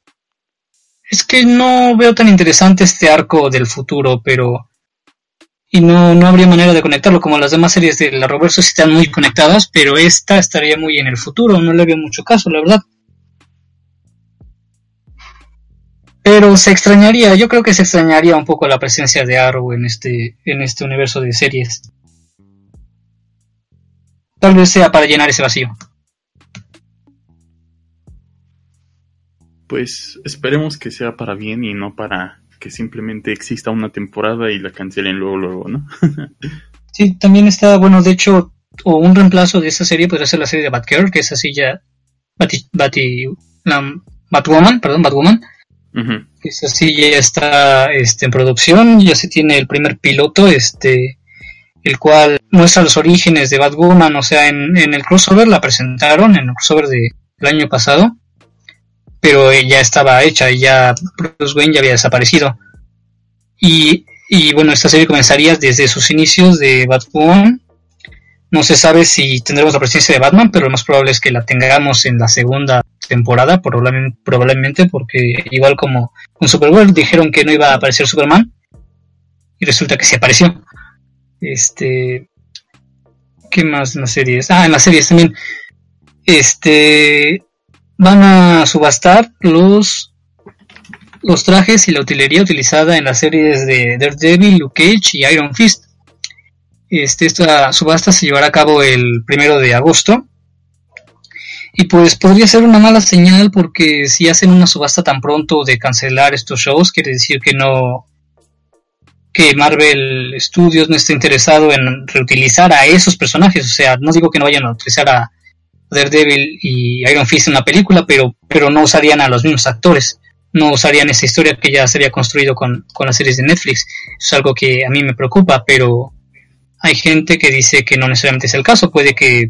Es que no veo tan interesante este arco del futuro, pero... Y no, no habría manera de conectarlo, como las demás series de la Roverso sí están muy conectadas, pero esta estaría muy en el futuro, no le veo mucho caso, la verdad. Pero se extrañaría, yo creo que se extrañaría un poco la presencia de Arrow en este, en este universo de series. Tal vez sea para llenar ese vacío. Pues esperemos que sea para bien y no para que simplemente exista una temporada y la cancelen luego, luego, ¿no? sí, también está, bueno, de hecho, o un reemplazo de esa serie podría ser la serie de Batgirl, que es así ya, Batwoman, perdón, Batwoman, esa sí ya está este, en producción, ya se tiene el primer piloto, este, el cual muestra los orígenes de Batwoman, o sea, en, en el crossover la presentaron, en el crossover de, del año pasado, pero ya estaba hecha ya Bruce Wayne ya había desaparecido. Y, y bueno, esta serie comenzaría desde sus inicios de Batwoman. No se sabe si tendremos la presencia de Batman, pero lo más probable es que la tengamos en la segunda temporada, probablemente, porque igual como con Supergirl dijeron que no iba a aparecer Superman, y resulta que sí apareció. Este. ¿Qué más en las series? Ah, en las series también. Este van a subastar los, los trajes y la utilería utilizada en las series de Daredevil, Luke Cage y Iron Fist. Este, esta subasta se llevará a cabo el primero de agosto. Y pues podría ser una mala señal porque si hacen una subasta tan pronto de cancelar estos shows, quiere decir que no, que Marvel Studios no esté interesado en reutilizar a esos personajes. O sea, no digo que no vayan a utilizar a, Daredevil y Iron Fist en la película, pero, pero no usarían a los mismos actores, no usarían esa historia que ya se había construido con, con las series de Netflix. es algo que a mí me preocupa, pero hay gente que dice que no necesariamente es el caso, puede que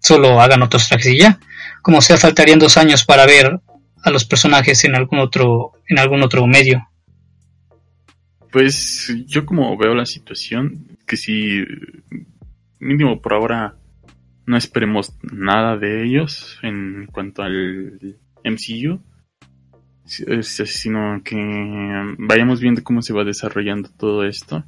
solo hagan otros tracks y ya. Como sea, faltarían dos años para ver a los personajes en algún otro, en algún otro medio. Pues yo como veo la situación, que si mínimo por ahora no esperemos nada de ellos en cuanto al MCU, sino que vayamos viendo cómo se va desarrollando todo esto.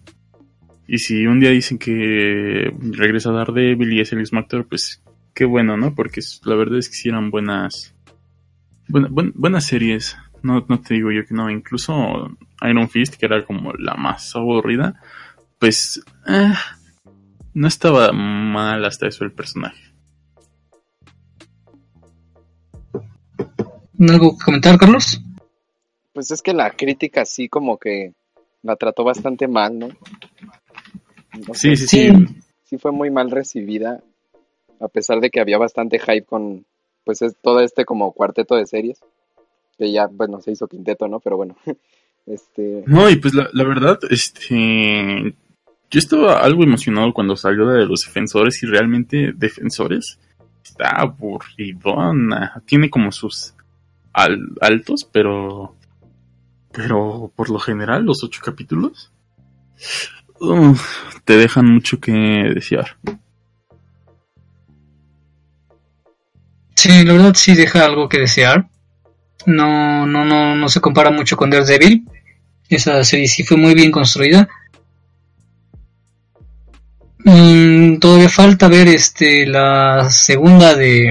Y si un día dicen que regresa Daredevil y es el mismo pues qué bueno, ¿no? Porque la verdad es que hicieron buenas, buenas series. No, no te digo yo que no, incluso Iron Fist, que era como la más aburrida, pues eh, no estaba mal hasta eso el personaje. ¿Algo que comentar, Carlos? Pues es que la crítica sí como que la trató bastante mal, ¿no? sí, sí, sí, sí. fue muy mal recibida, a pesar de que había bastante hype con, pues es todo este como cuarteto de series, que ya, bueno, se hizo quinteto, ¿no? Pero bueno, este... No, y pues la, la verdad, este, yo estaba algo emocionado cuando salió de los defensores y realmente defensores está aburridona. Tiene como sus altos, pero pero por lo general los ocho capítulos te dejan mucho que desear. Sí, la verdad sí deja algo que desear. No, no, no, no se compara mucho con Daredevil. Esa serie sí fue muy bien construida. Mm, todavía falta ver este la segunda de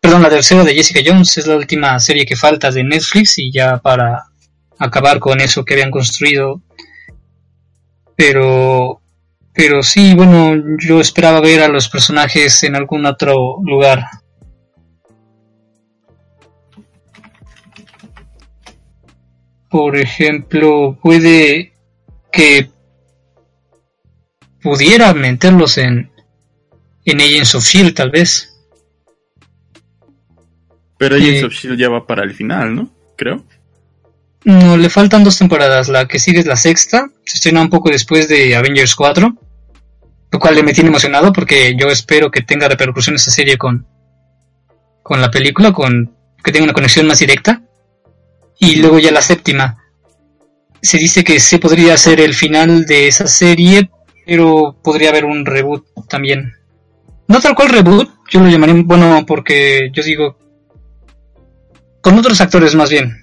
perdón la tercera de Jessica Jones. Es la última serie que falta de Netflix y ya para acabar con eso que habían construido. Pero pero sí bueno yo esperaba ver a los personajes en algún otro lugar. Por ejemplo puede que pudiera meterlos en, en Agents of Shield, tal vez. Pero Agents of Shield ya va para el final, ¿no? Creo. No, le faltan dos temporadas. La que sigue es la sexta. Se estrena un poco después de Avengers 4. Lo cual me tiene emocionado porque yo espero que tenga repercusión esa serie con, con la película, con que tenga una conexión más directa. Y luego ya la séptima. Se dice que se podría ser el final de esa serie, pero podría haber un reboot también. No tal cual reboot, yo lo llamaría, bueno, porque yo digo, con otros actores más bien.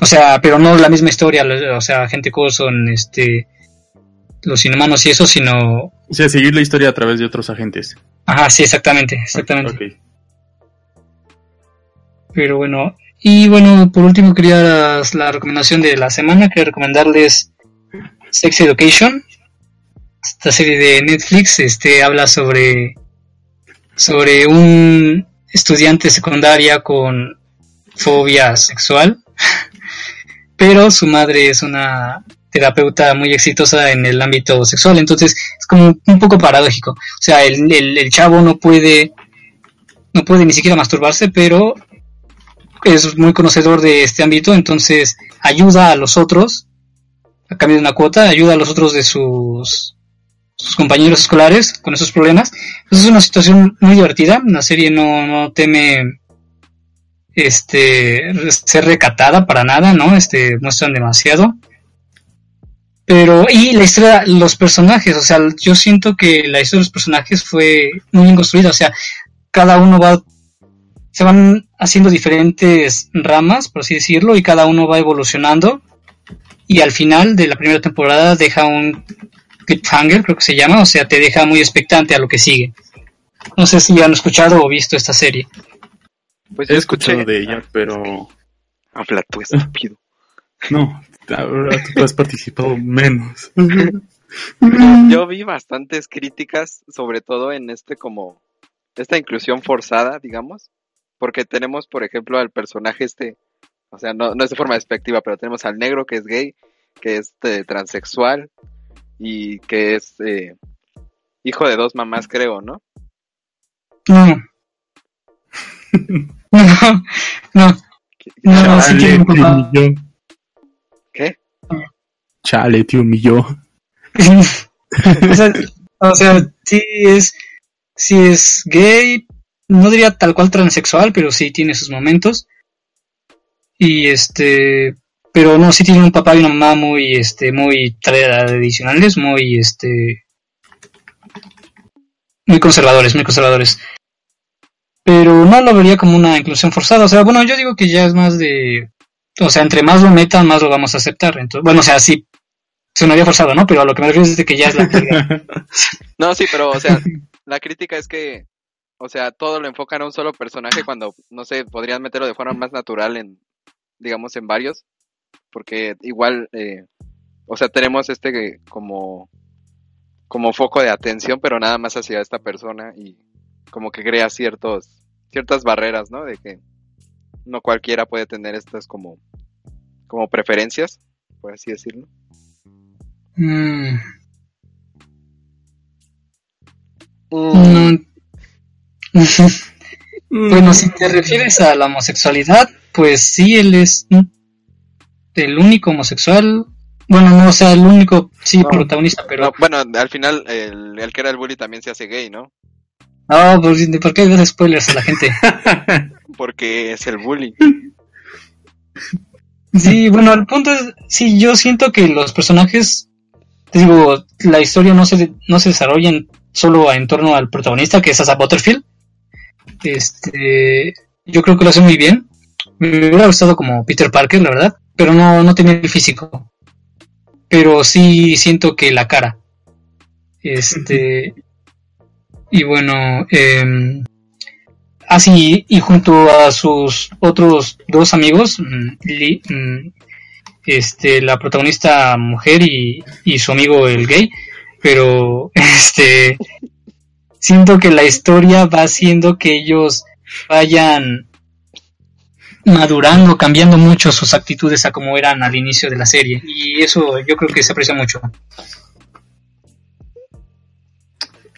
O sea, pero no la misma historia, o sea, gente Coulson, este, los inhumanos y eso, sino... O sea, seguir la historia a través de otros agentes. Ajá, sí, exactamente, exactamente. Pero bueno, y bueno, por último quería la, la recomendación de la semana, quería recomendarles Sex Education. Esta serie de Netflix este habla sobre sobre un estudiante secundaria con fobia sexual, pero su madre es una terapeuta muy exitosa en el ámbito sexual, entonces es como un poco paradójico. O sea, el, el chavo no puede no puede ni siquiera masturbarse, pero es muy conocedor de este ámbito, entonces ayuda a los otros a cambio de una cuota, ayuda a los otros de sus, sus compañeros escolares con esos problemas. Es una situación muy divertida, la serie no, no teme este ser recatada para nada, ¿no? Este muestran demasiado. Pero, y la historia, los personajes, o sea, yo siento que la historia de los personajes fue muy bien construida, o sea, cada uno va, se van haciendo diferentes ramas, por así decirlo, y cada uno va evolucionando. Y al final de la primera temporada deja un cliffhanger, creo que se llama, o sea, te deja muy expectante a lo que sigue. No sé si han escuchado o visto esta serie. Pues He escuchado de ella, pero Habla tú, estúpido. no, ahora tú has participado menos. Yo vi bastantes críticas, sobre todo en este como esta inclusión forzada, digamos, porque tenemos, por ejemplo, al personaje este, o sea, no, no es de forma despectiva, pero tenemos al negro que es gay, que es eh, transexual y que es eh, hijo de dos mamás, creo, ¿no? No. no, no, no, sí tiene un papá. humilló. ¿Qué? Chale, te humilló. o, sea, o sea, sí es, sí es gay, no diría tal cual transexual, pero sí tiene sus momentos. Y este, pero no, sí tiene un papá y una mamá muy, este, muy tradicionales, muy, este, muy conservadores, muy conservadores. Pero no lo vería como una inclusión forzada. O sea, bueno, yo digo que ya es más de, o sea, entre más lo metan, más lo vamos a aceptar. Entonces, bueno, o sea, sí, sonaría forzado, ¿no? Pero a lo que me refiero es que ya es la No, sí, pero, o sea, la crítica es que, o sea, todo lo enfocan a un solo personaje cuando, no sé, podrían meterlo de forma más natural en, digamos, en varios, porque igual, eh, o sea, tenemos este como, como foco de atención, pero nada más hacia esta persona y como que crea ciertos, ciertas barreras, ¿no? De que no cualquiera puede tener estas como, como preferencias, por así decirlo. Mm, no. bueno, si te refieres a la homosexualidad, pues sí, él es mm, el único homosexual. Bueno, no, o sea, el único, sí, No. protagonista, pero... No, bueno, al final el, el que era el bully también se hace gay, ¿no? No, pues, ¿por qué das spoilers a la gente? Porque es el bully. Sí, bueno, el punto es, sí, yo siento que los personajes, digo, la historia no se, no se desarrolla en- solo en torno al protagonista, que es Asa Butterfield. Este, yo creo que lo hace muy bien. Me hubiera gustado como Peter Parker, la verdad, pero no, no tenía el físico. Pero sí siento que la cara. Este, y bueno, eh, Así, y junto a sus otros dos amigos, mm, Li- mm, este, la protagonista mujer y, y su amigo el gay, pero este, siento que la historia va haciendo que ellos vayan madurando, cambiando mucho sus actitudes a como eran al inicio de la serie, y eso yo creo que se aprecia mucho.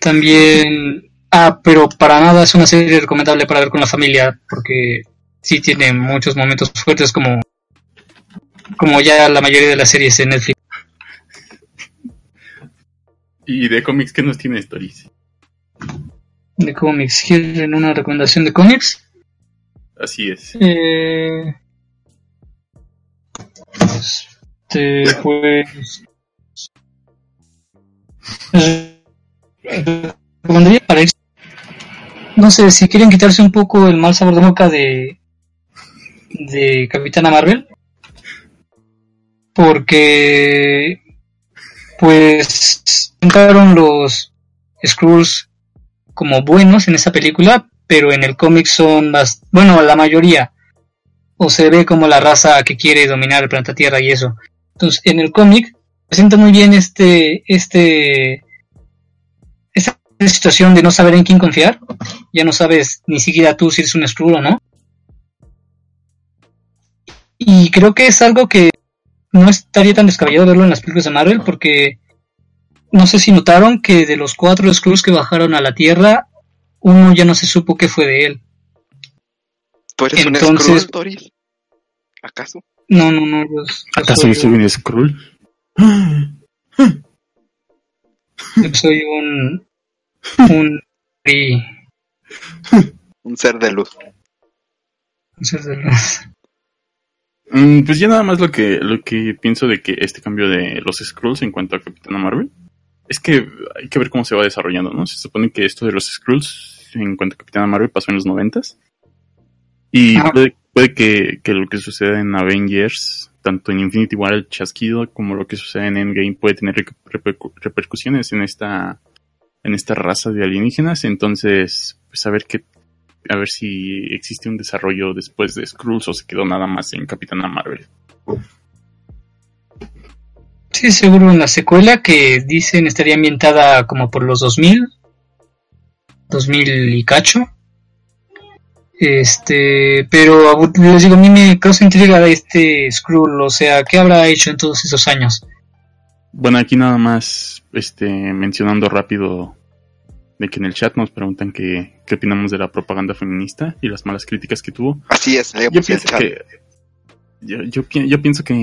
También Ah, pero para nada es una serie recomendable para ver con la familia, porque sí tiene muchos momentos fuertes como, como ya la mayoría de las series en Netflix. y de cómics, ¿qué nos tiene Stories? De cómics, ¿quieren una recomendación de cómics? Así es. Eh, este, pues... eh, recomendaría para ir- no sé, si quieren quitarse un poco el mal sabor de boca de de Capitana Marvel porque pues entraron los Skrulls como buenos en esa película pero en el cómic son más bueno la mayoría o se ve como la raza que quiere dominar el planeta Tierra y eso. Entonces, en el cómic presenta muy bien este, este, esta situación de no saber en quién confiar. Ya no sabes ni siquiera tú si eres un Skrull o no. Y creo que es algo que no estaría tan descabellado verlo en las películas de Marvel porque no sé si notaron que de los cuatro Skrulls que bajaron a la Tierra, uno ya no se supo qué fue de él. ¿Tú eres un Entonces- Skrull, Toris? ¿Acaso? No, no, no. Yo, yo ¿Acaso soy, yo soy un Skrull? yo soy un. Un. y- Un ser de luz. un ser de luz. Mm, pues ya nada más lo que, lo que pienso de que este cambio de los Skrulls en cuanto a Capitana Marvel es que hay que ver cómo se va desarrollando, ¿no? Se supone que esto de los Skrulls en cuanto a Capitana Marvel pasó en los noventas y puede, puede que, que lo que suceda en Avengers, tanto en Infinity War el chasquido como lo que sucede en Endgame puede tener reper- repercu- repercusiones en esta en esta raza de alienígenas, entonces pues a ver qué a ver si existe un desarrollo después de Skrulls o se quedó nada más en Capitana Marvel. Sí, seguro en la secuela que dicen estaría ambientada como por los 2000. 2000 y cacho. Este, pero les digo, a mí me causa intriga de este Skrull, o sea, ¿qué habrá hecho en todos esos años? Bueno, aquí nada más este mencionando rápido de que en el chat nos preguntan qué, qué opinamos de la propaganda feminista y las malas críticas que tuvo. Así es, Yo leemos el pienso chat. que yo, yo, pi- yo pienso que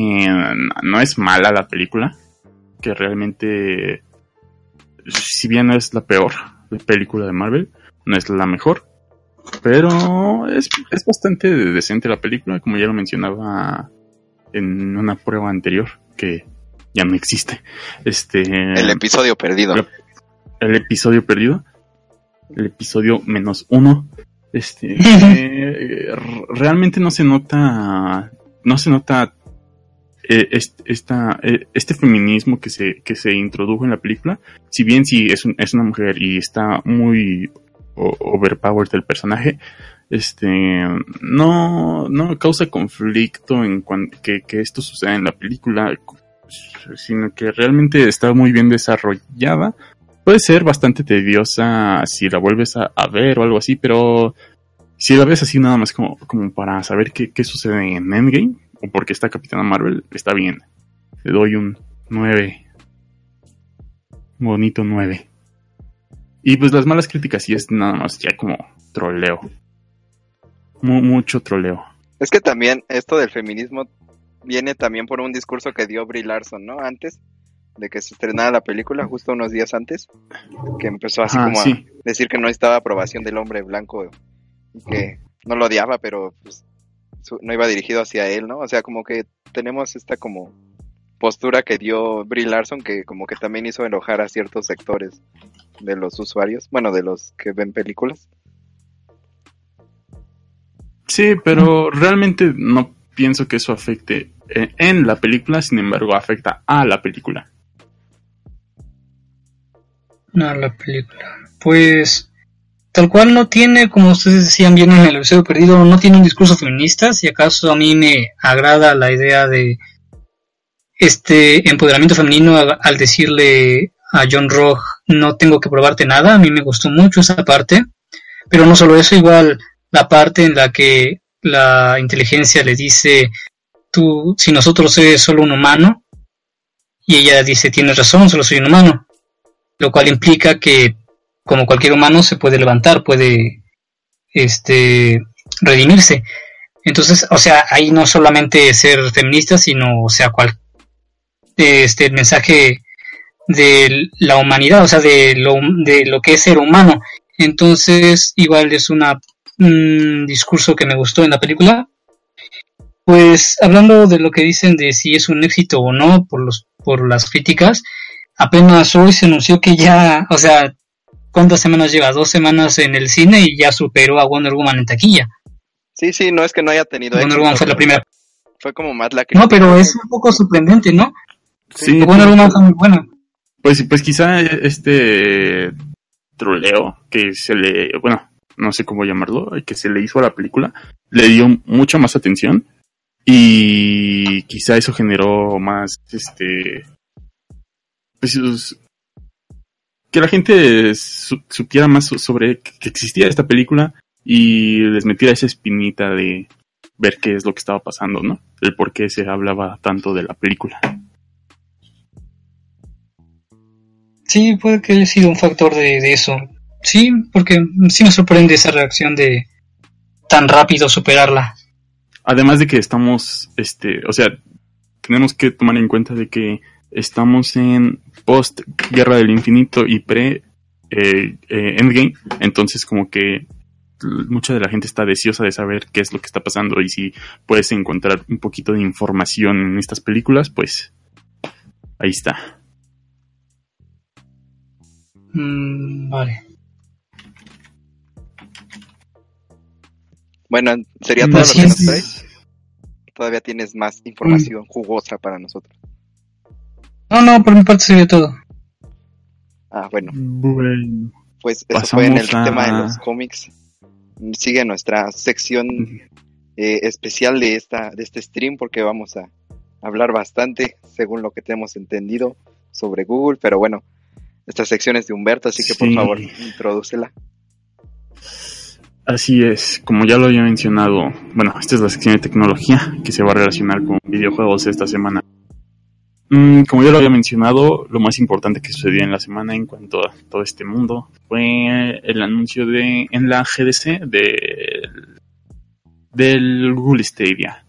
no es mala la película, que realmente si bien no es la peor película de Marvel, no es la mejor, pero es, es bastante decente la película, como ya lo mencionaba en una prueba anterior, que ya no existe. Este El episodio perdido. El episodio perdido, el episodio menos uno, este, eh, realmente no se nota, no se nota eh, est- esta, eh, este feminismo que se, que se introdujo en la película, si bien si es, un- es una mujer y está muy overpowered el personaje, este, no, no causa conflicto en cuanto que, que esto suceda en la película, sino que realmente está muy bien desarrollada. Puede ser bastante tediosa si la vuelves a, a ver o algo así, pero si la ves así nada más como, como para saber qué, qué sucede en Endgame o por qué está Capitana Marvel, está bien. Le doy un 9. Bonito 9. Y pues las malas críticas sí es nada más ya como troleo. Mu- mucho troleo. Es que también esto del feminismo viene también por un discurso que dio Brie Larson, ¿no? Antes de que se estrenara la película, justo unos días antes, que empezó así como sí. a decir que no necesitaba aprobación del hombre blanco que no lo odiaba, pero pues, su- no iba dirigido hacia él, ¿no? O sea, como que tenemos esta como postura que dio Brie Larson que como que también hizo enojar a ciertos sectores de los usuarios, bueno, de los que ven películas. Sí, pero realmente no pienso que eso afecte eh, en la película, sin embargo afecta a la película. No, la película. Pues tal cual no tiene, como ustedes decían bien en el episodio perdido, no tiene un discurso feminista. Si acaso a mí me agrada la idea de este empoderamiento femenino al, decirle a John Rock no tengo que probarte nada. A mí me gustó mucho esa parte. Pero no solo eso, igual la parte en la que la inteligencia le dice tú, si nosotros eres solo un humano, y ella dice tienes razón, solo soy un humano lo cual implica que como cualquier humano se puede levantar, puede este redimirse. Entonces, o sea, ahí no solamente ser feminista, sino, o sea, cual este el mensaje de la humanidad, o sea, de lo, de lo que es ser humano. Entonces, igual es una un discurso que me gustó en la película. Pues hablando de lo que dicen de si es un éxito o no por los por las críticas, apenas hoy se anunció que ya, o sea, ¿cuántas semanas lleva? Dos semanas en el cine y ya superó a Wonder Woman en taquilla. Sí, sí, no es que no haya tenido Wonder éxito, Woman fue la primera. Fue como más la No, pero es un poco sorprendente, ¿no? Sí, Wonder Woman fue muy buena. Pues, pues quizá este troleo que se le, bueno, no sé cómo llamarlo, que se le hizo a la película, le dio mucha más atención y quizá eso generó más, este, pues, que la gente supiera más sobre que existía esta película y les metiera esa espinita de ver qué es lo que estaba pasando, ¿no? El por qué se hablaba tanto de la película. Sí, puede que haya sido un factor de, de eso. Sí, porque sí me sorprende esa reacción de tan rápido superarla. Además de que estamos, este, o sea, tenemos que tomar en cuenta de que estamos en post Guerra del Infinito y pre eh, eh, Endgame, entonces como que mucha de la gente está deseosa de saber qué es lo que está pasando y si puedes encontrar un poquito de información en estas películas, pues ahí está. Mm, vale. Bueno, sería todo lo que nos traes. Todavía tienes más información jugosa para nosotros. No, no, por mi parte sería todo. Ah, bueno. Bueno. Pues eso fue en el tema de los cómics. Sigue nuestra sección eh, especial de esta de este stream porque vamos a hablar bastante, según lo que tenemos entendido, sobre Google. Pero bueno, esta sección es de Humberto, así que por favor, introdúcela. Así es, como ya lo había mencionado, bueno, esta es la sección de tecnología que se va a relacionar con videojuegos esta semana. Mm, como ya lo había mencionado, lo más importante que sucedió en la semana en cuanto a todo este mundo fue el anuncio de en la GDC de, del Google Stadia.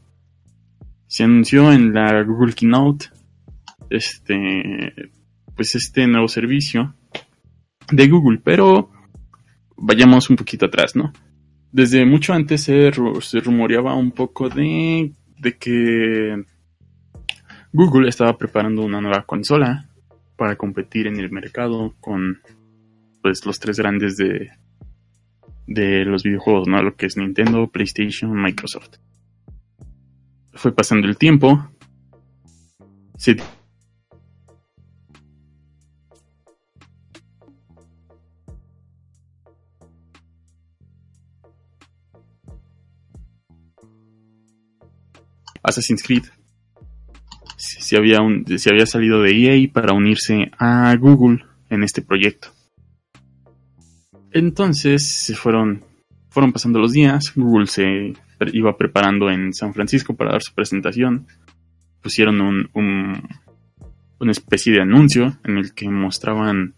Se anunció en la Google Keynote este pues este nuevo servicio de Google, pero vayamos un poquito atrás, ¿no? Desde mucho antes se, se rumoreaba un poco de, de que Google estaba preparando una nueva consola para competir en el mercado con pues los tres grandes de, de los videojuegos, ¿no? Lo que es Nintendo, PlayStation, Microsoft. Fue pasando el tiempo. Assassin's Creed si había, si había salido de EA para unirse a Google en este proyecto. Entonces se fueron, fueron pasando los días, Google se iba preparando en San Francisco para dar su presentación. Pusieron un, un, una especie de anuncio en el que mostraban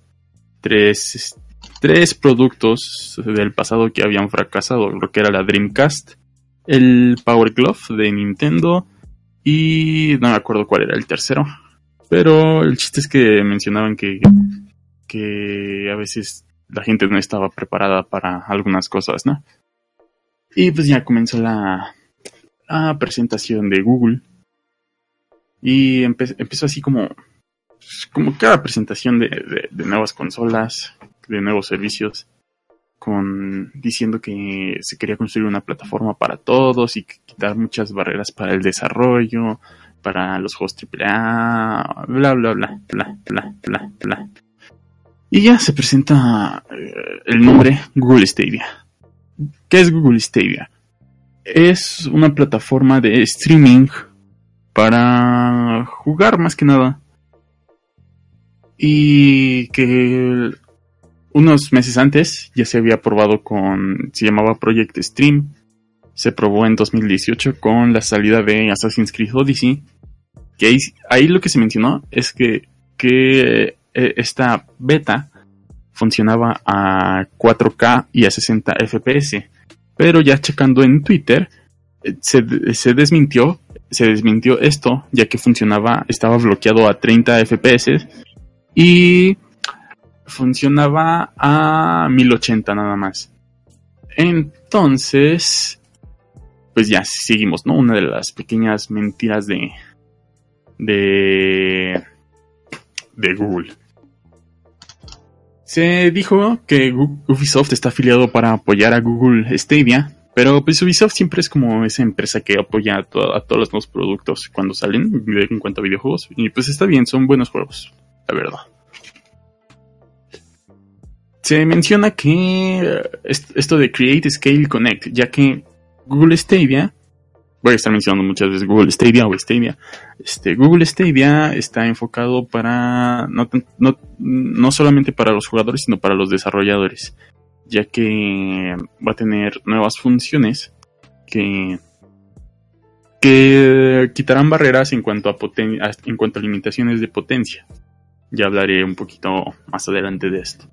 tres, tres productos del pasado que habían fracasado, lo que era la Dreamcast, el Power Glove de Nintendo y no me acuerdo cuál era el tercero. Pero el chiste es que mencionaban que, que a veces la gente no estaba preparada para algunas cosas, ¿no? Y pues ya comenzó la, la presentación de Google. Y empezó así como, como cada presentación de, de nuevas consolas, de nuevos servicios con diciendo que se quería construir una plataforma para todos y quitar muchas barreras para el desarrollo, para los juegos AAA, bla bla bla bla bla bla bla. Y ya se presenta eh, el nombre Google Stadia. ¿Qué es Google Stadia? Es una plataforma de streaming para jugar más que nada. Y que unos meses antes ya se había probado con, se llamaba Project Stream, se probó en 2018 con la salida de Assassin's Creed Odyssey, que ahí, lo que se mencionó es que, que eh, esta beta funcionaba a 4K y a 60 FPS, pero ya checando en Twitter se, se desmintió, se desmintió esto, ya que funcionaba, estaba bloqueado a 30 FPS y funcionaba a 1080 nada más. Entonces, pues ya seguimos, ¿no? Una de las pequeñas mentiras de de Google. Se dijo que Ubisoft está afiliado para apoyar a Google Stadia, pero pues Ubisoft siempre es como esa empresa que apoya a, todos los nuevos productos cuando salen en cuanto videojuegos. Y pues está bien, son buenos juegos, la verdad. Se menciona que eh, est- esto de Create, Scale, Connect, ya que Google Stadia, voy a estar mencionando muchas veces Google Stadia o Stadia, este, Google Stadia está enfocado para, no, no, no solamente para los jugadores, sino para los desarrolladores, ya que va a tener nuevas funciones que, que quitarán barreras en cuanto a, poten- en cuanto a limitaciones de potencia. Ya hablaré un poquito más adelante de esto.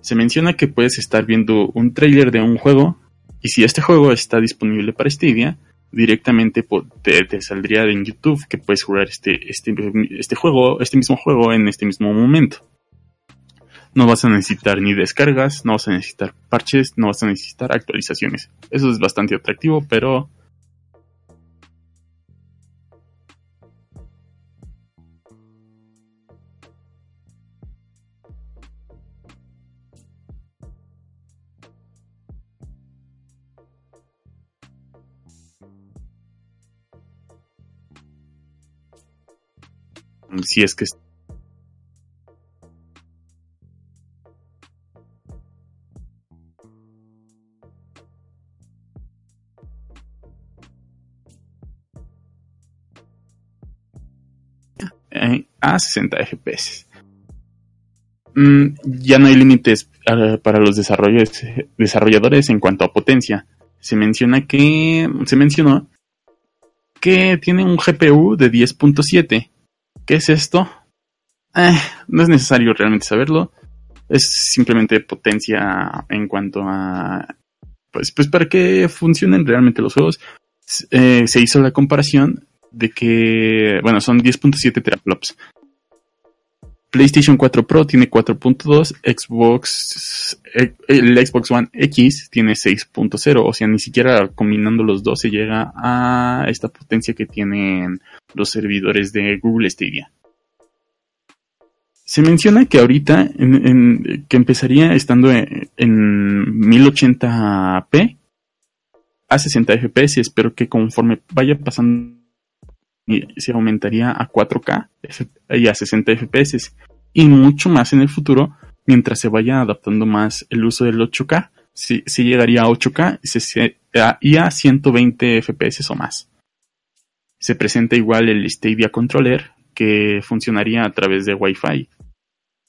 Se menciona que puedes estar viendo un tráiler de un juego y si este juego está disponible para Stadia, directamente te, te saldría en YouTube que puedes jugar este, este, este juego, este mismo juego en este mismo momento. No vas a necesitar ni descargas, no vas a necesitar parches, no vas a necesitar actualizaciones. Eso es bastante atractivo, pero si es que a 60 FPS. Mm, ya no hay límites eh, para los desarrolladores, desarrolladores en cuanto a potencia. Se menciona que se mencionó que tiene un GPU de 10.7. ¿Qué es esto? Eh, no es necesario realmente saberlo. Es simplemente potencia en cuanto a pues, pues para que funcionen realmente los juegos. Eh, se hizo la comparación de que, bueno, son 10.7 teraflops. PlayStation 4 Pro tiene 4.2, Xbox, eh, el Xbox One X tiene 6.0, o sea, ni siquiera combinando los dos se llega a esta potencia que tienen los servidores de Google Stadia. Se menciona que ahorita, que empezaría estando en, en 1080p a 60 FPS, espero que conforme vaya pasando se aumentaría a 4K y a 60 FPS y mucho más en el futuro mientras se vaya adaptando más el uso del 8K se, se llegaría a 8K y, se, y a 120 FPS o más. Se presenta igual el Stadia Controller que funcionaría a través de Wi-Fi.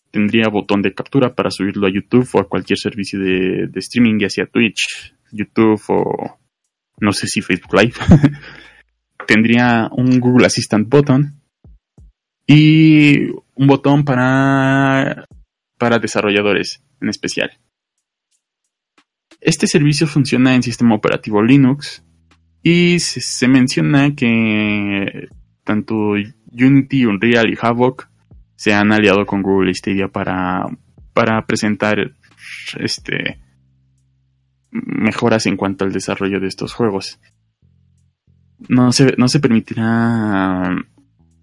Tendría botón de captura para subirlo a YouTube o a cualquier servicio de, de streaming ya sea Twitch, YouTube o no sé si Facebook Live. Tendría un Google Assistant button y un botón para, para desarrolladores en especial. Este servicio funciona en sistema operativo Linux y se, menciona que tanto Unity, Unreal y Havoc se han aliado con Google Stadia para, para presentar este, mejoras en cuanto al desarrollo de estos juegos no se, no se permitirá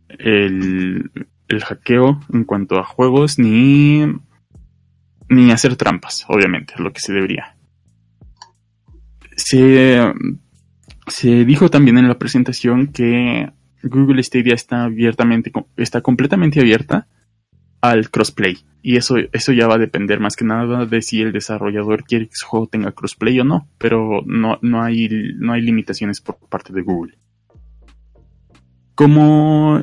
el, el hackeo en cuanto a juegos ni, ni hacer trampas, obviamente, lo que se debería. Se, se dijo también en la presentación que Google Stadia está abiertamente, está completamente abierta al crossplay. Y eso, eso ya va a depender más que nada de si el desarrollador quiere que su juego tenga crossplay o no. Pero no, no, hay, no hay limitaciones por parte de Google. Como,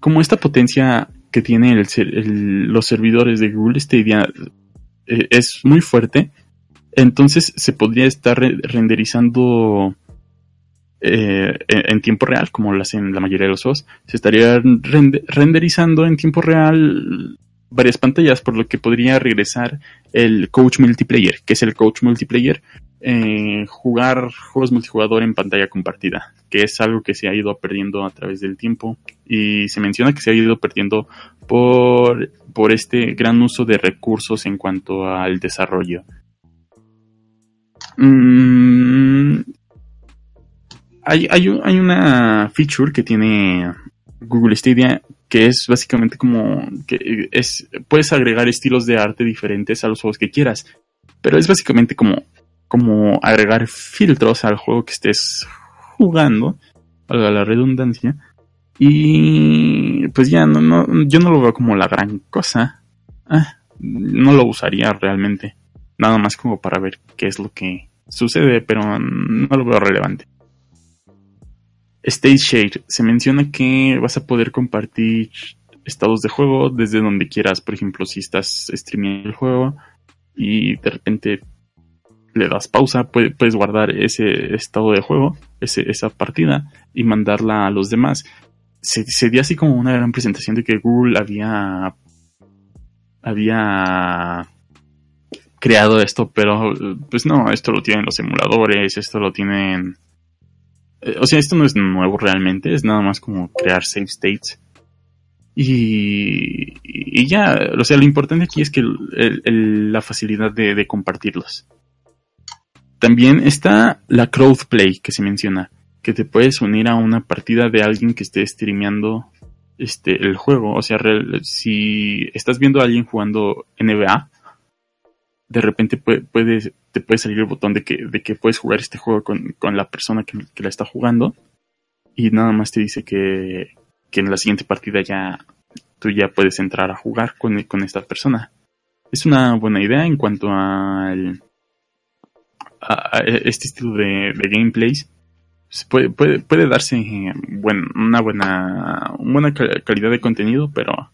como esta potencia que tiene el, el, los servidores de Google Stadia eh, es muy fuerte, entonces se podría estar re renderizando eh, en tiempo real, como lo hacen la mayoría de los juegos. Se estaría rend renderizando en tiempo real varias pantallas, por lo que podría regresar el coach multiplayer, que es el coach multiplayer, eh, jugar juegos multijugador en pantalla compartida, que es algo que se ha ido perdiendo a través del tiempo y se menciona que se ha ido perdiendo por, por este gran uso de recursos en cuanto al desarrollo. Mm, hay, hay, hay una feature que tiene Google Stadia que es básicamente como que es puedes agregar estilos de arte diferentes a los juegos que quieras, pero es básicamente como como agregar filtros al juego que estés jugando, valga la redundancia, y pues ya no, no yo no lo veo como la gran cosa. Ah, no lo usaría realmente. Nada más como para ver qué es lo que sucede, pero no lo veo relevante. State Share. Se menciona que vas a poder compartir estados de juego desde donde quieras. Por ejemplo, si estás streameando el juego y de repente le das pausa, puedes guardar ese estado de juego, esa partida y mandarla a los demás. Se, se, dio así como una gran presentación de que Google había había creado esto, pero pues no, esto lo tienen los emuladores, esto lo tienen o sea, esto no es nuevo realmente, es nada más como crear save states. Y, y ya, o sea, lo importante aquí es que la facilidad de, compartirlos. También está la crowdplay que se menciona, que te puedes unir a una partida de alguien que esté streameando este, el juego. O sea, si estás viendo a alguien jugando NBA, de repente puede, te puede salir el botón de que, de que puedes jugar este juego con, la persona que, la está jugando y nada más te dice que, en la siguiente partida ya tú ya puedes entrar a jugar con, con esta persona. Es una buena idea en cuanto al, a, este estilo de, de gameplays. Pues puede, puede, puede darse una buena, buena calidad de contenido, pero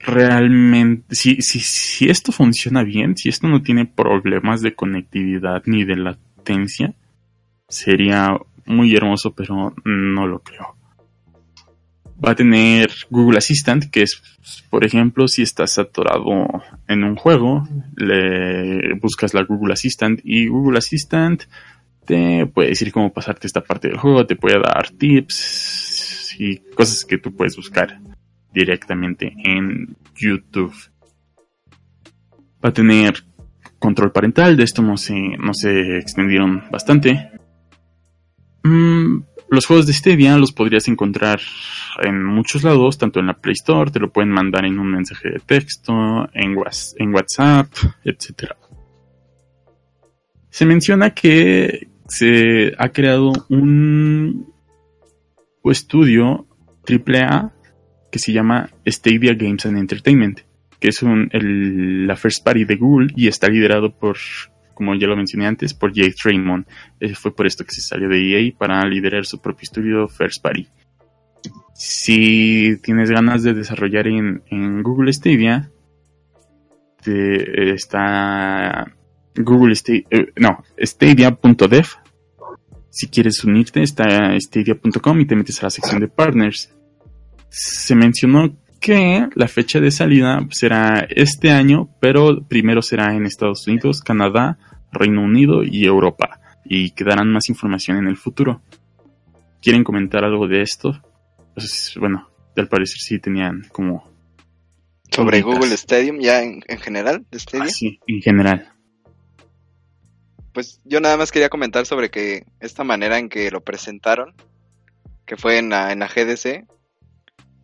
realmente, si, si, si esto funciona bien, si esto no tiene problemas de conectividad ni de latencia, sería muy hermoso, pero no lo creo. Va a tener Google Assistant, que es, por ejemplo, si estás atorado en un juego, le buscas la Google Assistant y Google Assistant te puede decir cómo pasarte esta parte del juego, te puede dar tips y cosas que tú puedes buscar directamente en YouTube. Va a tener control parental, de esto no se, no se extendieron bastante. Mm, los juegos de Stadia los podrías encontrar en muchos lados, tanto en la Play Store, te lo pueden mandar en un mensaje de texto, en, en WhatsApp, etc. Se menciona que se ha creado un estudio AAA que se llama Stadia Games and Entertainment, que es la first party de Google y está liderado por, como ya lo mencioné antes, por Jay Raymond. Eh, fue por esto que se salió de EA para liderar su propio estudio first party. Si tienes ganas de desarrollar en, Google Stadia, está Google Stadia, eh, no, stadia.dev. Si quieres unirte, está stadia.com y te metes a la sección de partners se mencionó que la fecha de salida será este año, pero primero será en Estados Unidos, Canadá, Reino Unido y Europa, y quedarán más información en el futuro. ¿Quieren comentar algo de esto? Pues, bueno, al parecer sí tenían como... Sobre Google Stadium, ya en, general, de ah, sí, en general. Pues yo nada más quería comentar sobre que esta manera en que lo presentaron, que fue en la, en la GDC,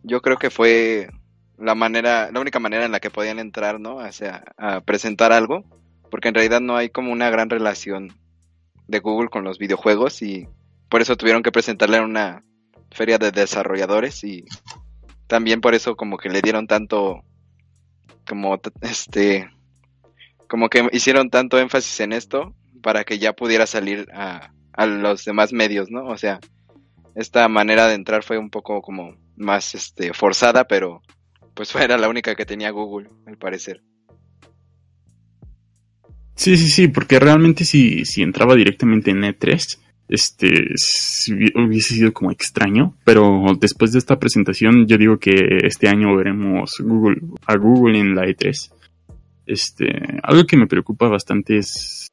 yo creo que fue la manera, la única manera en la que podían entrar, ¿no? O sea, a presentar algo, porque en realidad no hay como una gran relación de Google con los videojuegos y por eso tuvieron que presentarle en una feria de desarrolladores y también por eso como que le dieron tanto como este como que hicieron tanto énfasis en esto para que ya pudiera salir a, a los demás medios, ¿no? O sea, esta manera de entrar fue un poco como más este, forzada, pero pues era la única que tenía Google, al parecer. Sí, sí, sí, porque realmente si, si entraba directamente en E3, este hubiese sido como extraño, pero después de esta presentación yo digo que este año veremos Google a Google en la E3. Este, algo que me preocupa bastante es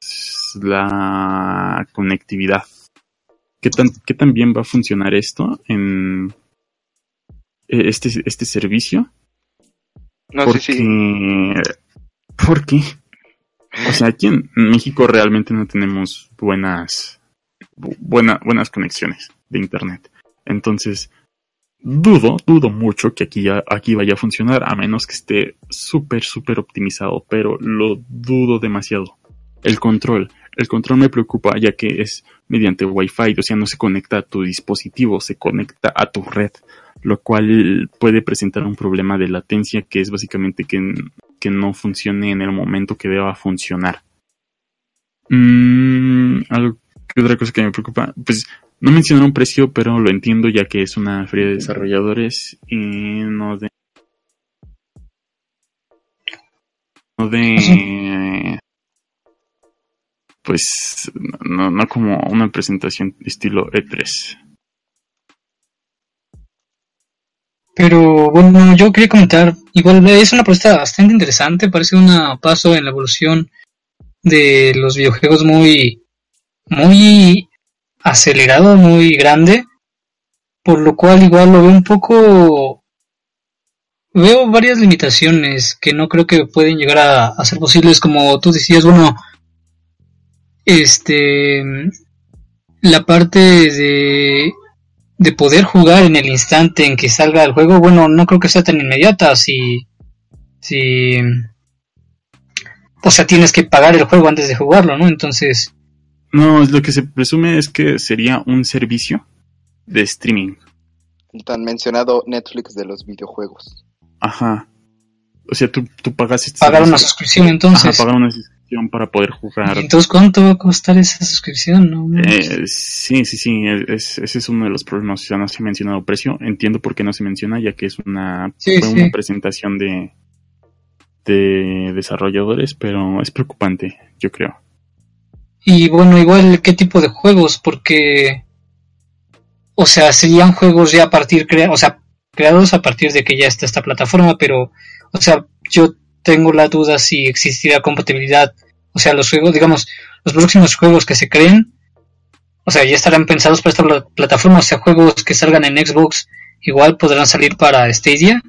la conectividad. ¿Qué tan, qué tan bien va a funcionar esto en este, este servicio. No, porque, sí, Porque, o sea, aquí en México realmente no tenemos buenas, buena, buenas conexiones de internet. Entonces, dudo, dudo mucho que aquí, aquí vaya a funcionar, a menos que esté súper, súper optimizado, pero lo dudo demasiado. El control. El control me preocupa ya que es mediante Wi-Fi, o sea, no se conecta a tu dispositivo, se conecta a tu red, lo cual puede presentar un problema de latencia que es básicamente que, que no funcione en el momento que deba funcionar. Mm, algo otra cosa que me preocupa, pues no mencionaron precio, pero lo entiendo ya que es una feria de desarrolladores y no de no de pues no, no como una presentación estilo E3. Pero bueno, yo quería comentar, igual es una propuesta bastante interesante, parece un paso en la evolución de los videojuegos muy, muy acelerado, muy grande, por lo cual igual lo veo un poco... Veo varias limitaciones que no creo que pueden llegar a, ser posibles, como tú decías, bueno, este, la parte de, de poder jugar en el instante en que salga el juego, bueno, no creo que sea tan inmediata si, si, o sea, tienes que pagar el juego antes de jugarlo, ¿no? Entonces... No, lo que se presume es que sería un servicio de streaming. El tan mencionado Netflix de los videojuegos. Ajá. O sea, tú, tú pagas... Este pagar una suscripción entonces. Ajá, pagar una suscripción para poder jugar. ¿Y entonces cuánto va a costar esa suscripción? No, eh, sí, sí, sí. ese es uno de los problemas. O sea, no se ha mencionado precio. Entiendo por qué no se menciona, ya que es una, fue una presentación de, de desarrolladores, pero es preocupante, yo creo. Y bueno, igual, ¿qué tipo de juegos? Porque, o sea, serían juegos ya a partir, o sea, creados a partir de que ya está esta plataforma, pero, o sea, yo tengo la duda si existirá compatibilidad, o sea, los juegos, digamos, los próximos juegos que se creen, o sea, ya estarán pensados para esta plataforma, o sea, juegos que salgan en Xbox igual podrán salir para Stadia.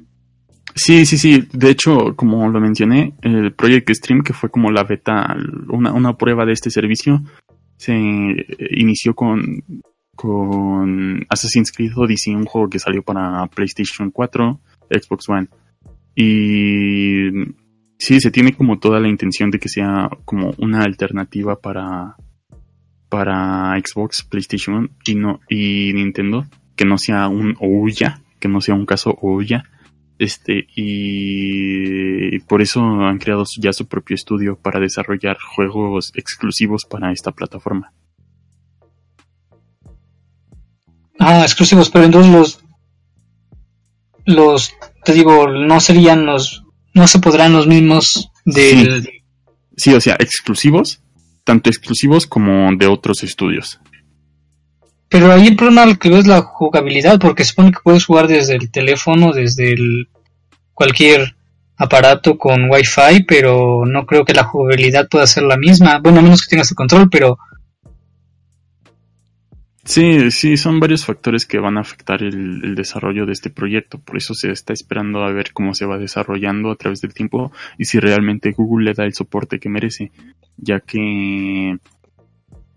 Sí, sí, sí. De hecho, como lo mencioné, el Project Stream, que fue como la beta, una, una prueba de este servicio, se inició con, con Assassin's Creed Odyssey, un juego que salió para PlayStation 4, Xbox One. Y sí, se tiene como toda la intención de que sea como una alternativa para, para Xbox, PlayStation y, no, y Nintendo, que no sea un Ouya, que no sea un caso Ouya este, y por eso han creado ya su propio estudio para desarrollar juegos exclusivos para esta plataforma. Ah, exclusivos, pero entonces los, los, te digo, no serían los, no se podrán los mismos de... Sí. sí, o sea, exclusivos, tanto exclusivos como de otros estudios. Pero ahí el problema que veo es la jugabilidad, porque supone que puedes jugar desde el teléfono, desde el cualquier aparato con Wi-Fi, pero no creo que la jugabilidad pueda ser la misma. Bueno, a menos que tengas el control, pero... Sí, sí, son varios factores que van a afectar el, desarrollo de este proyecto. Por eso se está esperando a ver cómo se va desarrollando a través del tiempo y si realmente Google le da el soporte que merece. Ya que,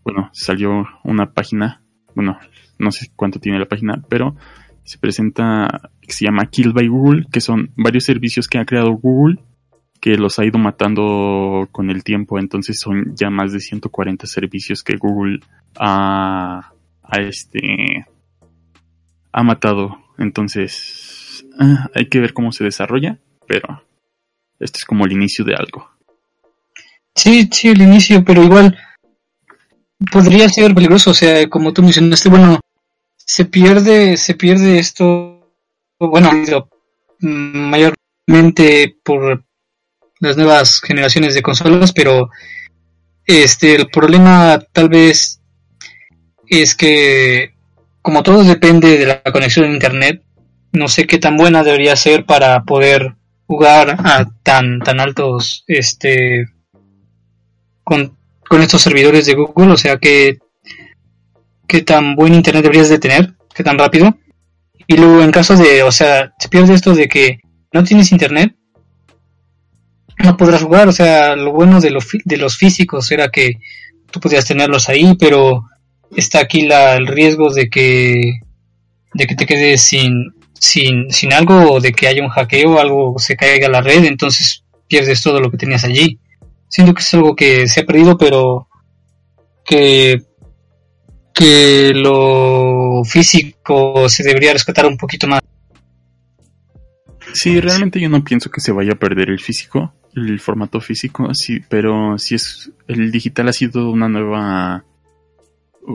bueno, salió una página bueno, no sé cuánto tiene la página, pero se presenta, se llama Kill by Google, que son varios servicios que ha creado Google, que los ha ido matando con el tiempo, entonces son ya más de 140 servicios que Google ha, este, ha matado, entonces ah, hay que ver cómo se desarrolla, pero este es como el inicio de algo. Sí, sí, el inicio, pero igual podría ser peligroso, o sea, como tú mencionaste, bueno, se pierde, se pierde esto, bueno, mayormente por las nuevas generaciones de consolas, pero este el problema tal vez es que como todo depende de la conexión a internet, no sé qué tan buena debería ser para poder jugar a tan tan altos este con con estos servidores de Google, o sea, que qué tan buen internet deberías de tener, qué tan rápido. Y luego en caso de, o sea, se pierde esto de que no tienes internet, no podrás jugar, o sea, lo bueno de, de los físicos era que tú podías tenerlos ahí, pero está aquí el riesgo de que de que te quedes sin, sin, sin algo o de que haya un hackeo algo se caiga a la red, entonces pierdes todo lo que tenías allí. Siento que es algo que se ha perdido, pero que, que lo físico se debería rescatar un poquito más. Sí, realmente yo no pienso que se vaya a perder el físico, el formato físico, sí, pero sí es el digital ha sido una nueva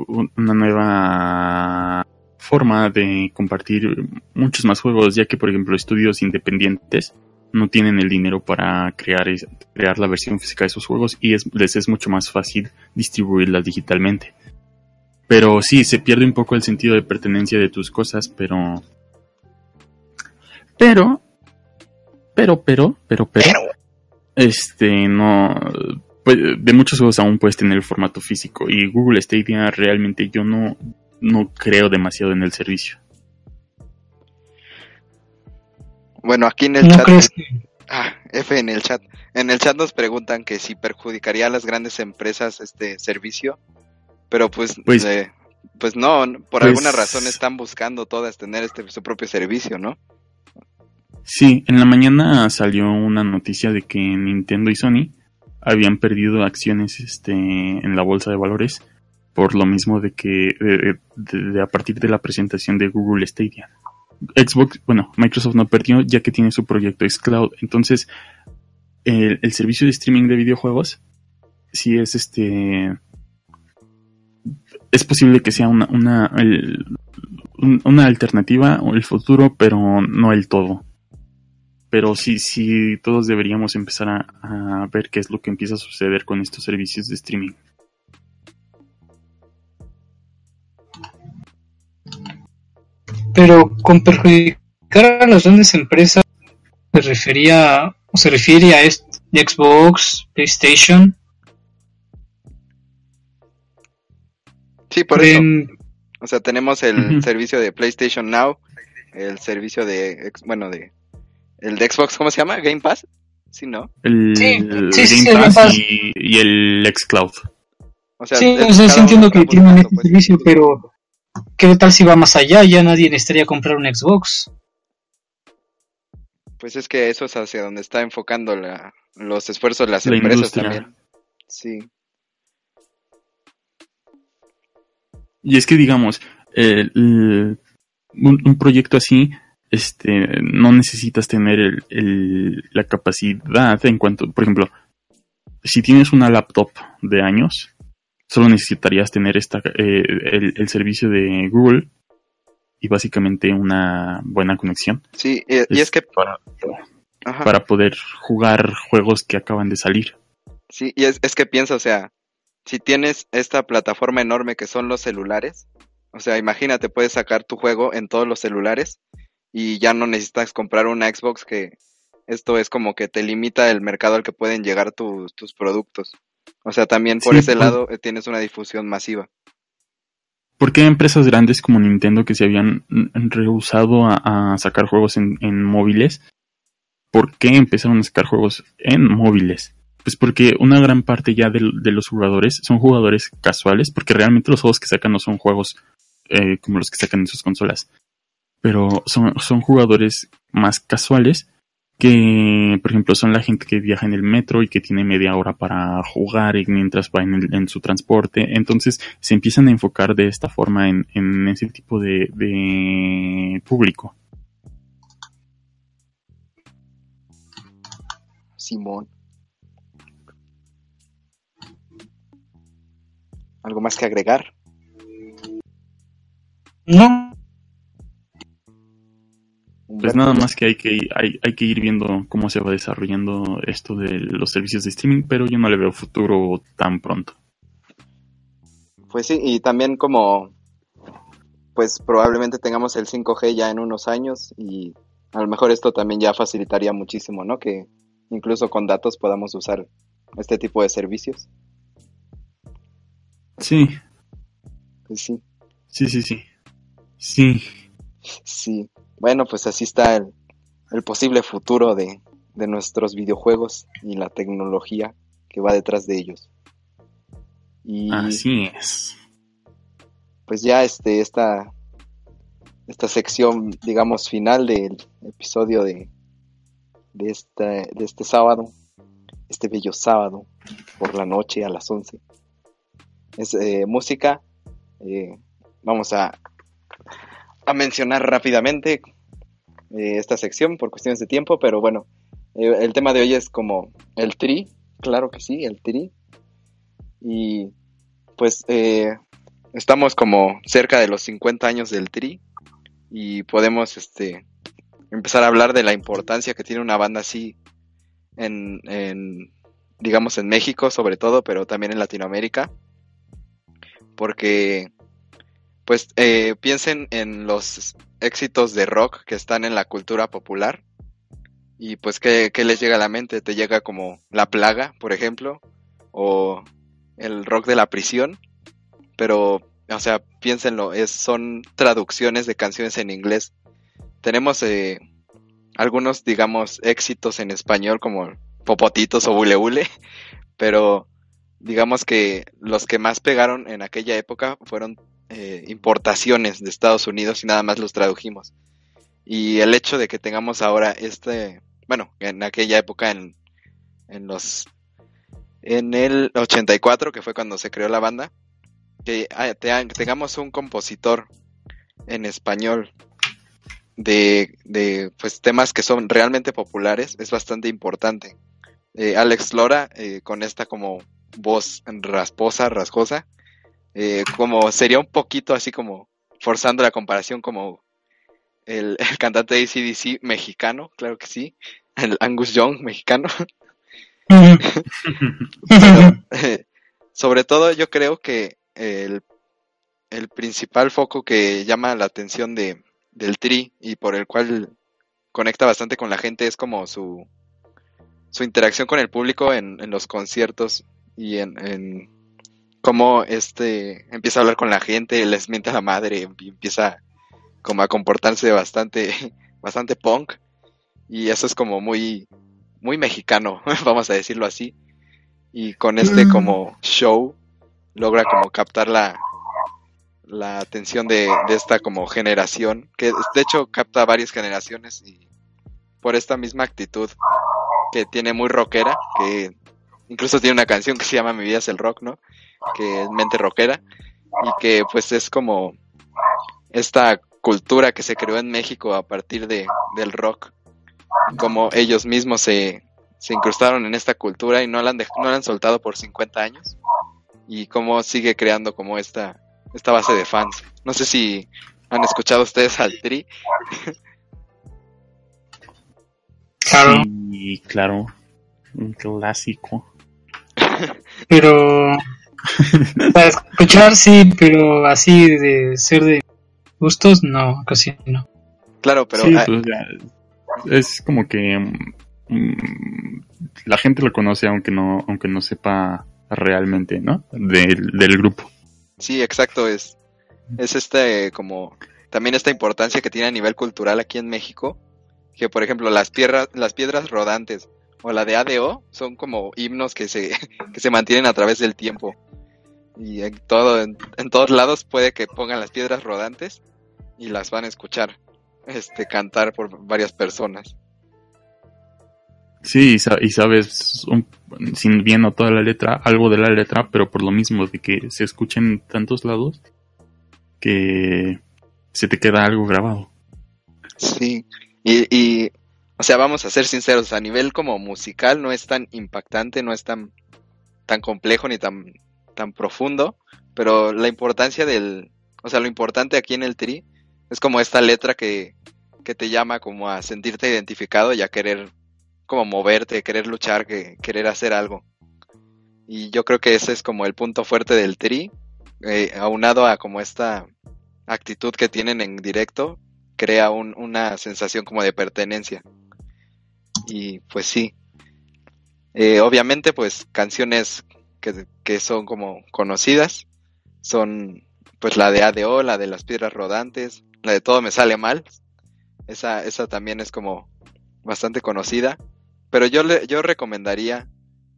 una nueva forma de compartir muchos más juegos, ya que por ejemplo estudios independientes no tienen el dinero para crear, crear la versión física de esos juegos y es, les es mucho más fácil distribuirlas digitalmente. Pero sí, se pierde un poco el sentido de pertenencia de tus cosas, pero... Pero... Pero, pero, pero, pero... Este, no... Pues, de muchos juegos aún puedes tener el formato físico y Google Stadia realmente yo no, no creo demasiado en el servicio. Bueno, aquí en el chat. Ah, F en el chat. En el chat nos preguntan que si perjudicaría a las grandes empresas este servicio. Pero pues, pues, eh, pues no, por pues alguna razón están buscando todas tener este su propio servicio, ¿no? Sí, en la mañana salió una noticia de que Nintendo y Sony habían perdido acciones este, en la bolsa de valores por lo mismo de que de a partir de la presentación de Google Stadia. Xbox, bueno, Microsoft no perdió ya que tiene su proyecto xCloud. Entonces, el, servicio de streaming de videojuegos, si es este, es posible que sea una, una, una alternativa o el futuro, pero no el todo. Pero sí, sí, todos deberíamos empezar a ver qué es lo que empieza a suceder con estos servicios de streaming. Pero con perjudicar a las grandes empresas se refería o se refiere a Xbox, PlayStation. Sí, por eso. O sea, tenemos el servicio de PlayStation Now, el servicio de bueno de el de Xbox, ¿cómo se llama? Game Pass. Sí, ¿no? El, Game Pass, Y, el Xcloud. O sea, sí, entiendo que tienen este servicio, pero ¿Qué tal si va más allá? Ya nadie necesitaría comprar un Xbox. Pues es que eso es hacia donde está enfocando los esfuerzos de las empresas también. Sí. Y es que digamos, un, proyecto así, este, no necesitas tener la capacidad en cuanto, por ejemplo, si tienes una laptop de años, solo necesitarías tener esta, eh, el, servicio de Google y básicamente una buena conexión. Sí, y, es, que... Para, para, poder jugar juegos que acaban de salir. Sí, y es, es que piensa, o sea, si tienes esta plataforma enorme que son los celulares, o sea, imagínate, puedes sacar tu juego en todos los celulares y ya no necesitas comprar una Xbox que esto es como que te limita el mercado al que pueden llegar tus, tus productos. O sea, también por ese lado eh, tienes una difusión masiva. ¿Por qué empresas grandes como Nintendo que se habían rehusado a, sacar juegos en, móviles? ¿Por qué empezaron a sacar juegos en móviles? Pues porque una gran parte ya de, los jugadores son jugadores casuales, porque realmente los juegos que sacan no son juegos eh, como los que sacan en sus consolas, pero son, son jugadores más casuales que por ejemplo son la gente que viaja en el metro y que tiene media hora para jugar mientras va en, su transporte. Entonces se empiezan a enfocar de esta forma en, ese tipo de, de público. Simón. Algo más que agregar no pues nada más que hay que hay, hay que ir viendo cómo se va desarrollando esto de los servicios de streaming, pero yo no le veo futuro tan pronto. Pues sí, y también como pues probablemente tengamos el 5G ya en unos años y a lo mejor esto también ya facilitaría muchísimo, ¿no? Que incluso con datos podamos usar este tipo de servicios. Sí. Pues sí. Sí, sí, sí. Sí. Sí. Bueno, pues así está el, posible futuro de, nuestros videojuegos y la tecnología que va detrás de ellos. Y así es. Pues ya este, esta, esta sección, digamos, final del episodio de, de, de este sábado, este bello sábado, por la noche a las 11. es eh, música. Eh, vamos a, a mencionar rápidamente eh, esta sección por cuestiones de tiempo, pero bueno, eh, el tema de hoy es como el tri, claro que sí, el tri. Y pues eh, estamos como cerca de los 50 años del tri y podemos este empezar a hablar de la importancia que tiene una banda así en, en digamos en México sobre todo, pero también en Latinoamérica. Porque pues eh, piensen en los éxitos de rock que están en la cultura popular. Y pues, ¿qué, qué les llega a la mente? Te llega como La Plaga, por ejemplo, o el rock de la prisión. Pero, o sea, piénsenlo, es, son traducciones de canciones en inglés. Tenemos eh, algunos, digamos, éxitos en español como Popotitos o Bule Bule, pero digamos que los que más pegaron en aquella época fueron eh, importaciones de Estados Unidos y nada más los tradujimos. Y el hecho de que tengamos ahora este, bueno, en aquella época en, en los en el 84, que fue cuando se creó la banda, que ah, te- tengamos un compositor en español de, de pues temas que son realmente populares es bastante importante. Eh, Alex Lora eh, con esta como voz rasposa, rasgosa, eh, como sería un poquito así como forzando la comparación como el, el cantante de ACDC mexicano, claro que sí, el Angus Young mexicano. Sobre todo yo creo que el, el principal foco que llama la atención de, del Tri y por el cual conecta bastante con la gente es como su, su interacción con el público en, en los conciertos y en cómo este empieza a hablar con la gente, les miente a la madre y empieza como a comportarse bastante, bastante punk y eso es como muy, muy mexicano, vamos a decirlo así. Y con este Mm. como show logra como captar la, la atención de, de esta como generación, que de hecho capta varias generaciones y por esta misma actitud que tiene muy rockera, que incluso tiene una canción que se llama Mi vida es el rock, ¿no? Que es mente rockera y que pues es como esta cultura que se creó en México a partir de, del rock, como ellos mismos se, se incrustaron en esta cultura y no la han, dej- no la han soltado por 50 años y cómo sigue creando como esta, esta base de fans. No sé si han escuchado ustedes al Tri. Claro, Sí, claro. Un clásico. pero para escuchar sí, pero así de ser de gustos, no, casi no. Claro, pero sí, ah, pues, ya, es como que mm, la gente lo conoce aunque no, aunque no sepa realmente, ¿no? Del, del grupo. sí, exacto, es, es este como también esta importancia que tiene a nivel cultural aquí en México, que por ejemplo las piedras, las piedras rodantes o la de ADO son como himnos que se, que se mantienen a través del tiempo. Y en todo, en, en todos lados puede que pongan las piedras rodantes y las van a escuchar este cantar por varias personas. Sí, y, sa- y sabes, un- sin bien no toda la letra, algo de la letra, pero por lo mismo de que se escucha en tantos lados, que se te queda algo grabado. Sí, y, y, o sea, vamos a ser sinceros, a nivel como musical no es tan impactante, no es tan, tan complejo ni tan, tan profundo, pero la importancia del, o sea, lo importante aquí en el tri es como esta letra que, que te llama como a sentirte identificado y a querer como moverte, querer luchar, que, querer hacer algo. Y yo creo que ese es como el punto fuerte del tri, eh, aunado a como esta actitud que tienen en directo, crea un- una sensación como de pertenencia. Y pues sí. Eh, obviamente, pues canciones que, son como conocidas son pues la de ADO, la de las piedras rodantes, la de todo me sale mal. Esa, esa también es como bastante conocida. Pero yo le, yo recomendaría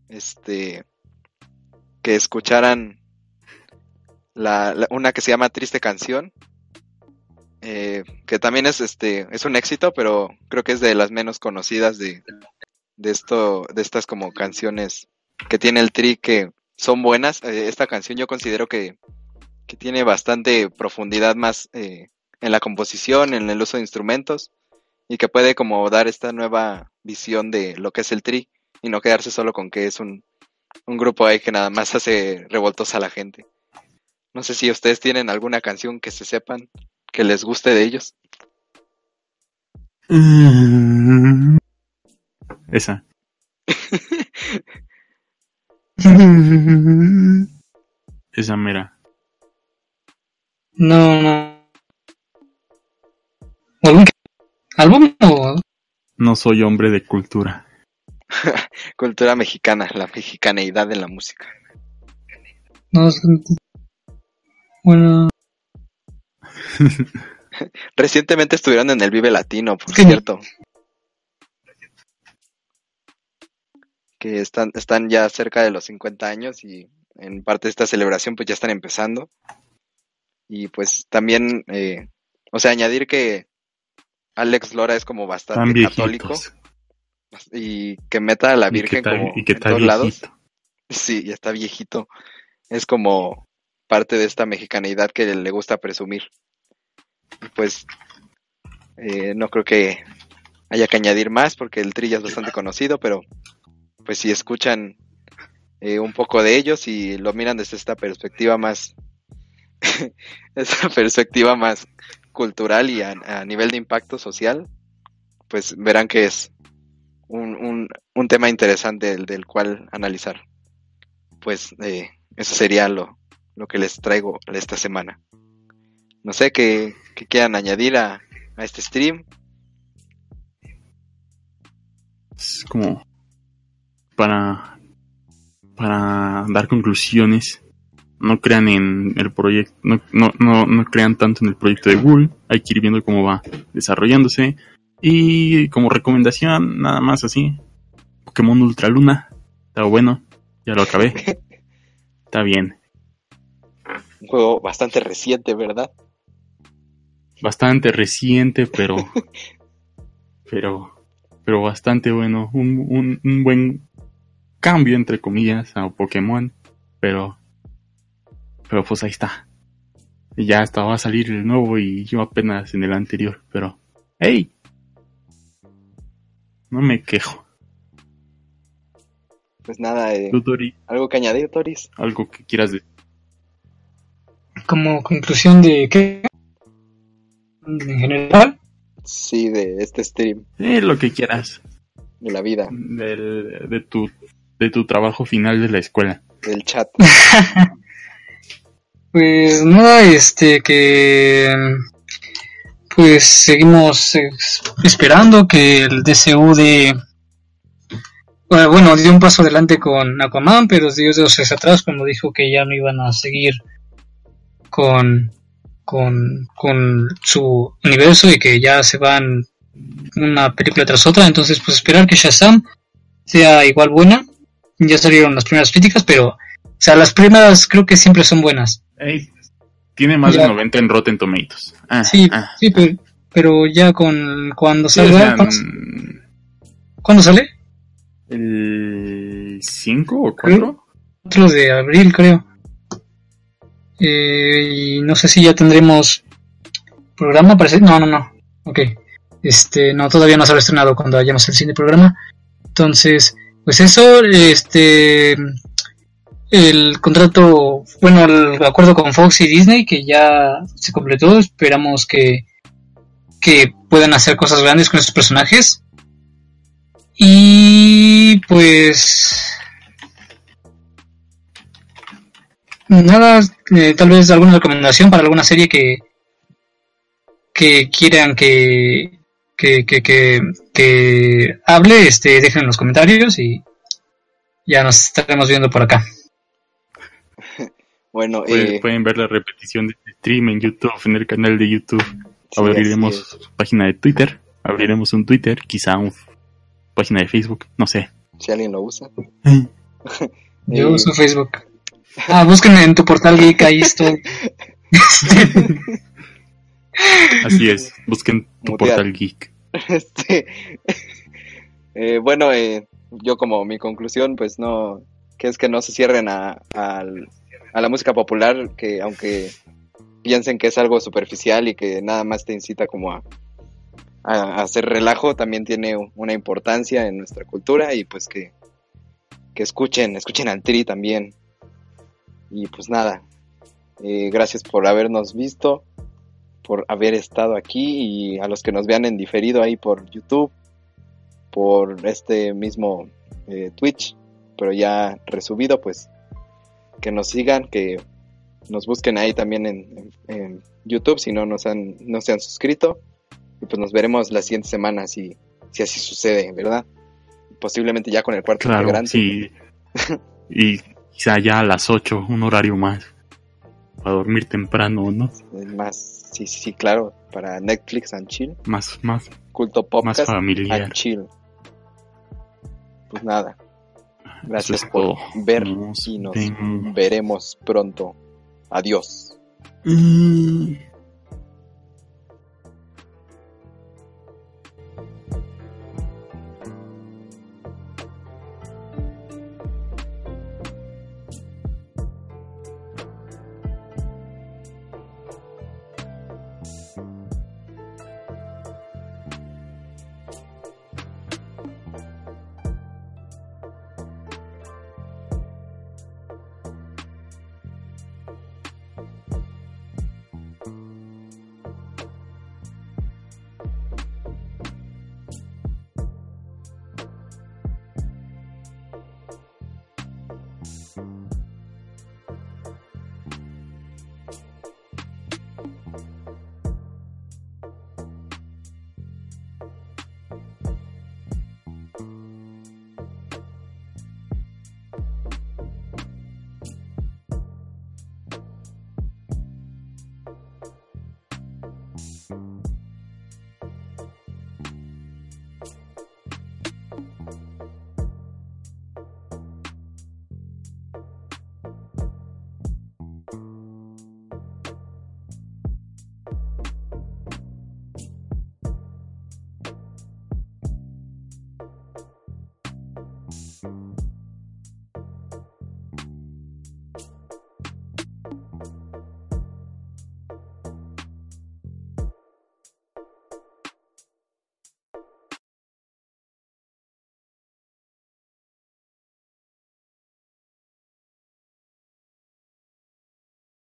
este que escucharan la, la- una que se llama Triste Canción, eh, que también es este es un éxito, pero creo que es de las menos conocidas de, de esto de estas como canciones que tiene el Tri que son buenas. Eh, esta canción yo considero que, que tiene bastante profundidad más eh, en la composición, en el uso de instrumentos y que puede como dar esta nueva visión de lo que es el tri y no quedarse solo con que es un, un grupo ahí que nada más hace revoltos a la gente. No sé si ustedes tienen alguna canción que se sepan que les guste de ellos. Esa. Esa mera. No, no. ¿Algún álbum o No soy hombre de cultura. Cultura mexicana, la mexicaneidad en la música. no? es- Bueno, Recientemente estuvieron en el Vive Latino, por cierto. Que están, están ya cerca de los 50 años y en parte de esta celebración pues ya están empezando. Y pues también, eh, o sea, añadir que Alex Lora es como Tan bastante católico y que meta a la Y que Virgen está, como y que en todos lados. Sí, ya está viejito. Es como parte de esta mexicaneidad que le gusta presumir. Y pues eh, no creo que haya que añadir más porque el Tri ya es bastante conocido, pero pues si escuchan eh, un poco de ellos y lo miran desde esta perspectiva más, esta perspectiva más cultural y a, nivel de impacto social, pues verán que es un, un, un tema interesante del, del cual analizar pues eh, eso sería lo, lo que les traigo esta semana. No sé qué, qué quieran añadir a, a este stream. Es como para, para dar conclusiones. No crean en el proyecto, no, no, no, no crean tanto en el proyecto de Google. Hay que ir viendo cómo va desarrollándose. Y como recomendación, nada más así. Pokémon Ultra Luna. Está bueno. Ya lo acabé. Está bien. Un juego bastante reciente, ¿verdad? Bastante reciente, pero. pero. Pero bastante bueno. Un, un, un buen cambio, entre comillas, a Pokémon. Pero. Pero pues ahí está. Y ya hasta va a salir el nuevo y yo apenas en el anterior. Pero. ¡Hey! No me quejo. Pues nada, eh, algo que añadir, Toris. algo que quieras decir. como conclusión de qué en general Sí, de este stream, Eh, lo que quieras. de la vida, Del, de, tu, de tu trabajo final de la escuela. del chat. pues nada este que pues seguimos esperando que el DCU de bueno, bueno, dio un paso adelante con Aquaman, pero dio dos hacia atrás cuando dijo que ya no iban a seguir con, con, con su universo y que ya se van una película tras otra. Entonces, pues esperar que Shazam sea igual buena. Ya salieron las primeras críticas, pero, o sea, las primeras creo que siempre son buenas. Ey, tiene más Ya. de 90 en Rotten Tomatoes. Ah, Sí, ah. sí, pero, pero ya con cuando Sí, o salga, sea, ¿cuándo, mm, cuándo sale? ¿El 5 o 4? Otro de abril, creo. Eh, y no sé si ya tendremos programa, parece. No, no, no. Ok. Este, no, todavía no se ha estrenado cuando hayamos el cine programa. Entonces, pues eso, este, el contrato, bueno, el acuerdo con Fox y Disney que ya se completó. Esperamos que, que puedan hacer cosas grandes con estos personajes. Y pues nada, eh, tal vez alguna recomendación para alguna serie que que quieran que que, que, que, que hable, este, dejen en los comentarios y ya nos estaremos viendo por acá. Bueno, Pueden, eh, pueden ver la repetición de este stream en YouTube, en el canal de YouTube. sí, Abriremos página de Twitter. Abriremos un Twitter, quizá una página de Facebook, no sé. si alguien lo usa. Yo Eh, uso Facebook. Ah, búsquenme en tu portal geek, ahí estoy. Así es, busquen tu Mutear. portal geek. Este, eh, bueno, eh, yo como mi conclusión, pues no, que es que no se cierren a, al- a la música popular, que aunque piensen que es algo superficial y que nada más te incita como a, a- a hacer relajo, también tiene una importancia en nuestra cultura y pues que, que escuchen, escuchen al Tri también. Y pues nada, eh, gracias por habernos visto, por haber estado aquí y a los que nos vean en diferido ahí por YouTube, por este mismo eh, Twitch, pero ya resubido, pues que nos sigan, que nos busquen ahí también en, en- en YouTube si no nos han, no se han suscrito. Y pues nos veremos la siguiente semana si, si así sucede, ¿verdad? Posiblemente ya con el cuarto Claro, integrante. sí. Y quizá ya a las 8, un horario más. Para dormir temprano, ¿no? Más, sí, sí, sí, claro, para Netflix and Chill, Más, más, culto más podcast familiar. and Chill. Pues nada, gracias es por todo. ver Nos y nos veremos pronto. Adiós. Mm.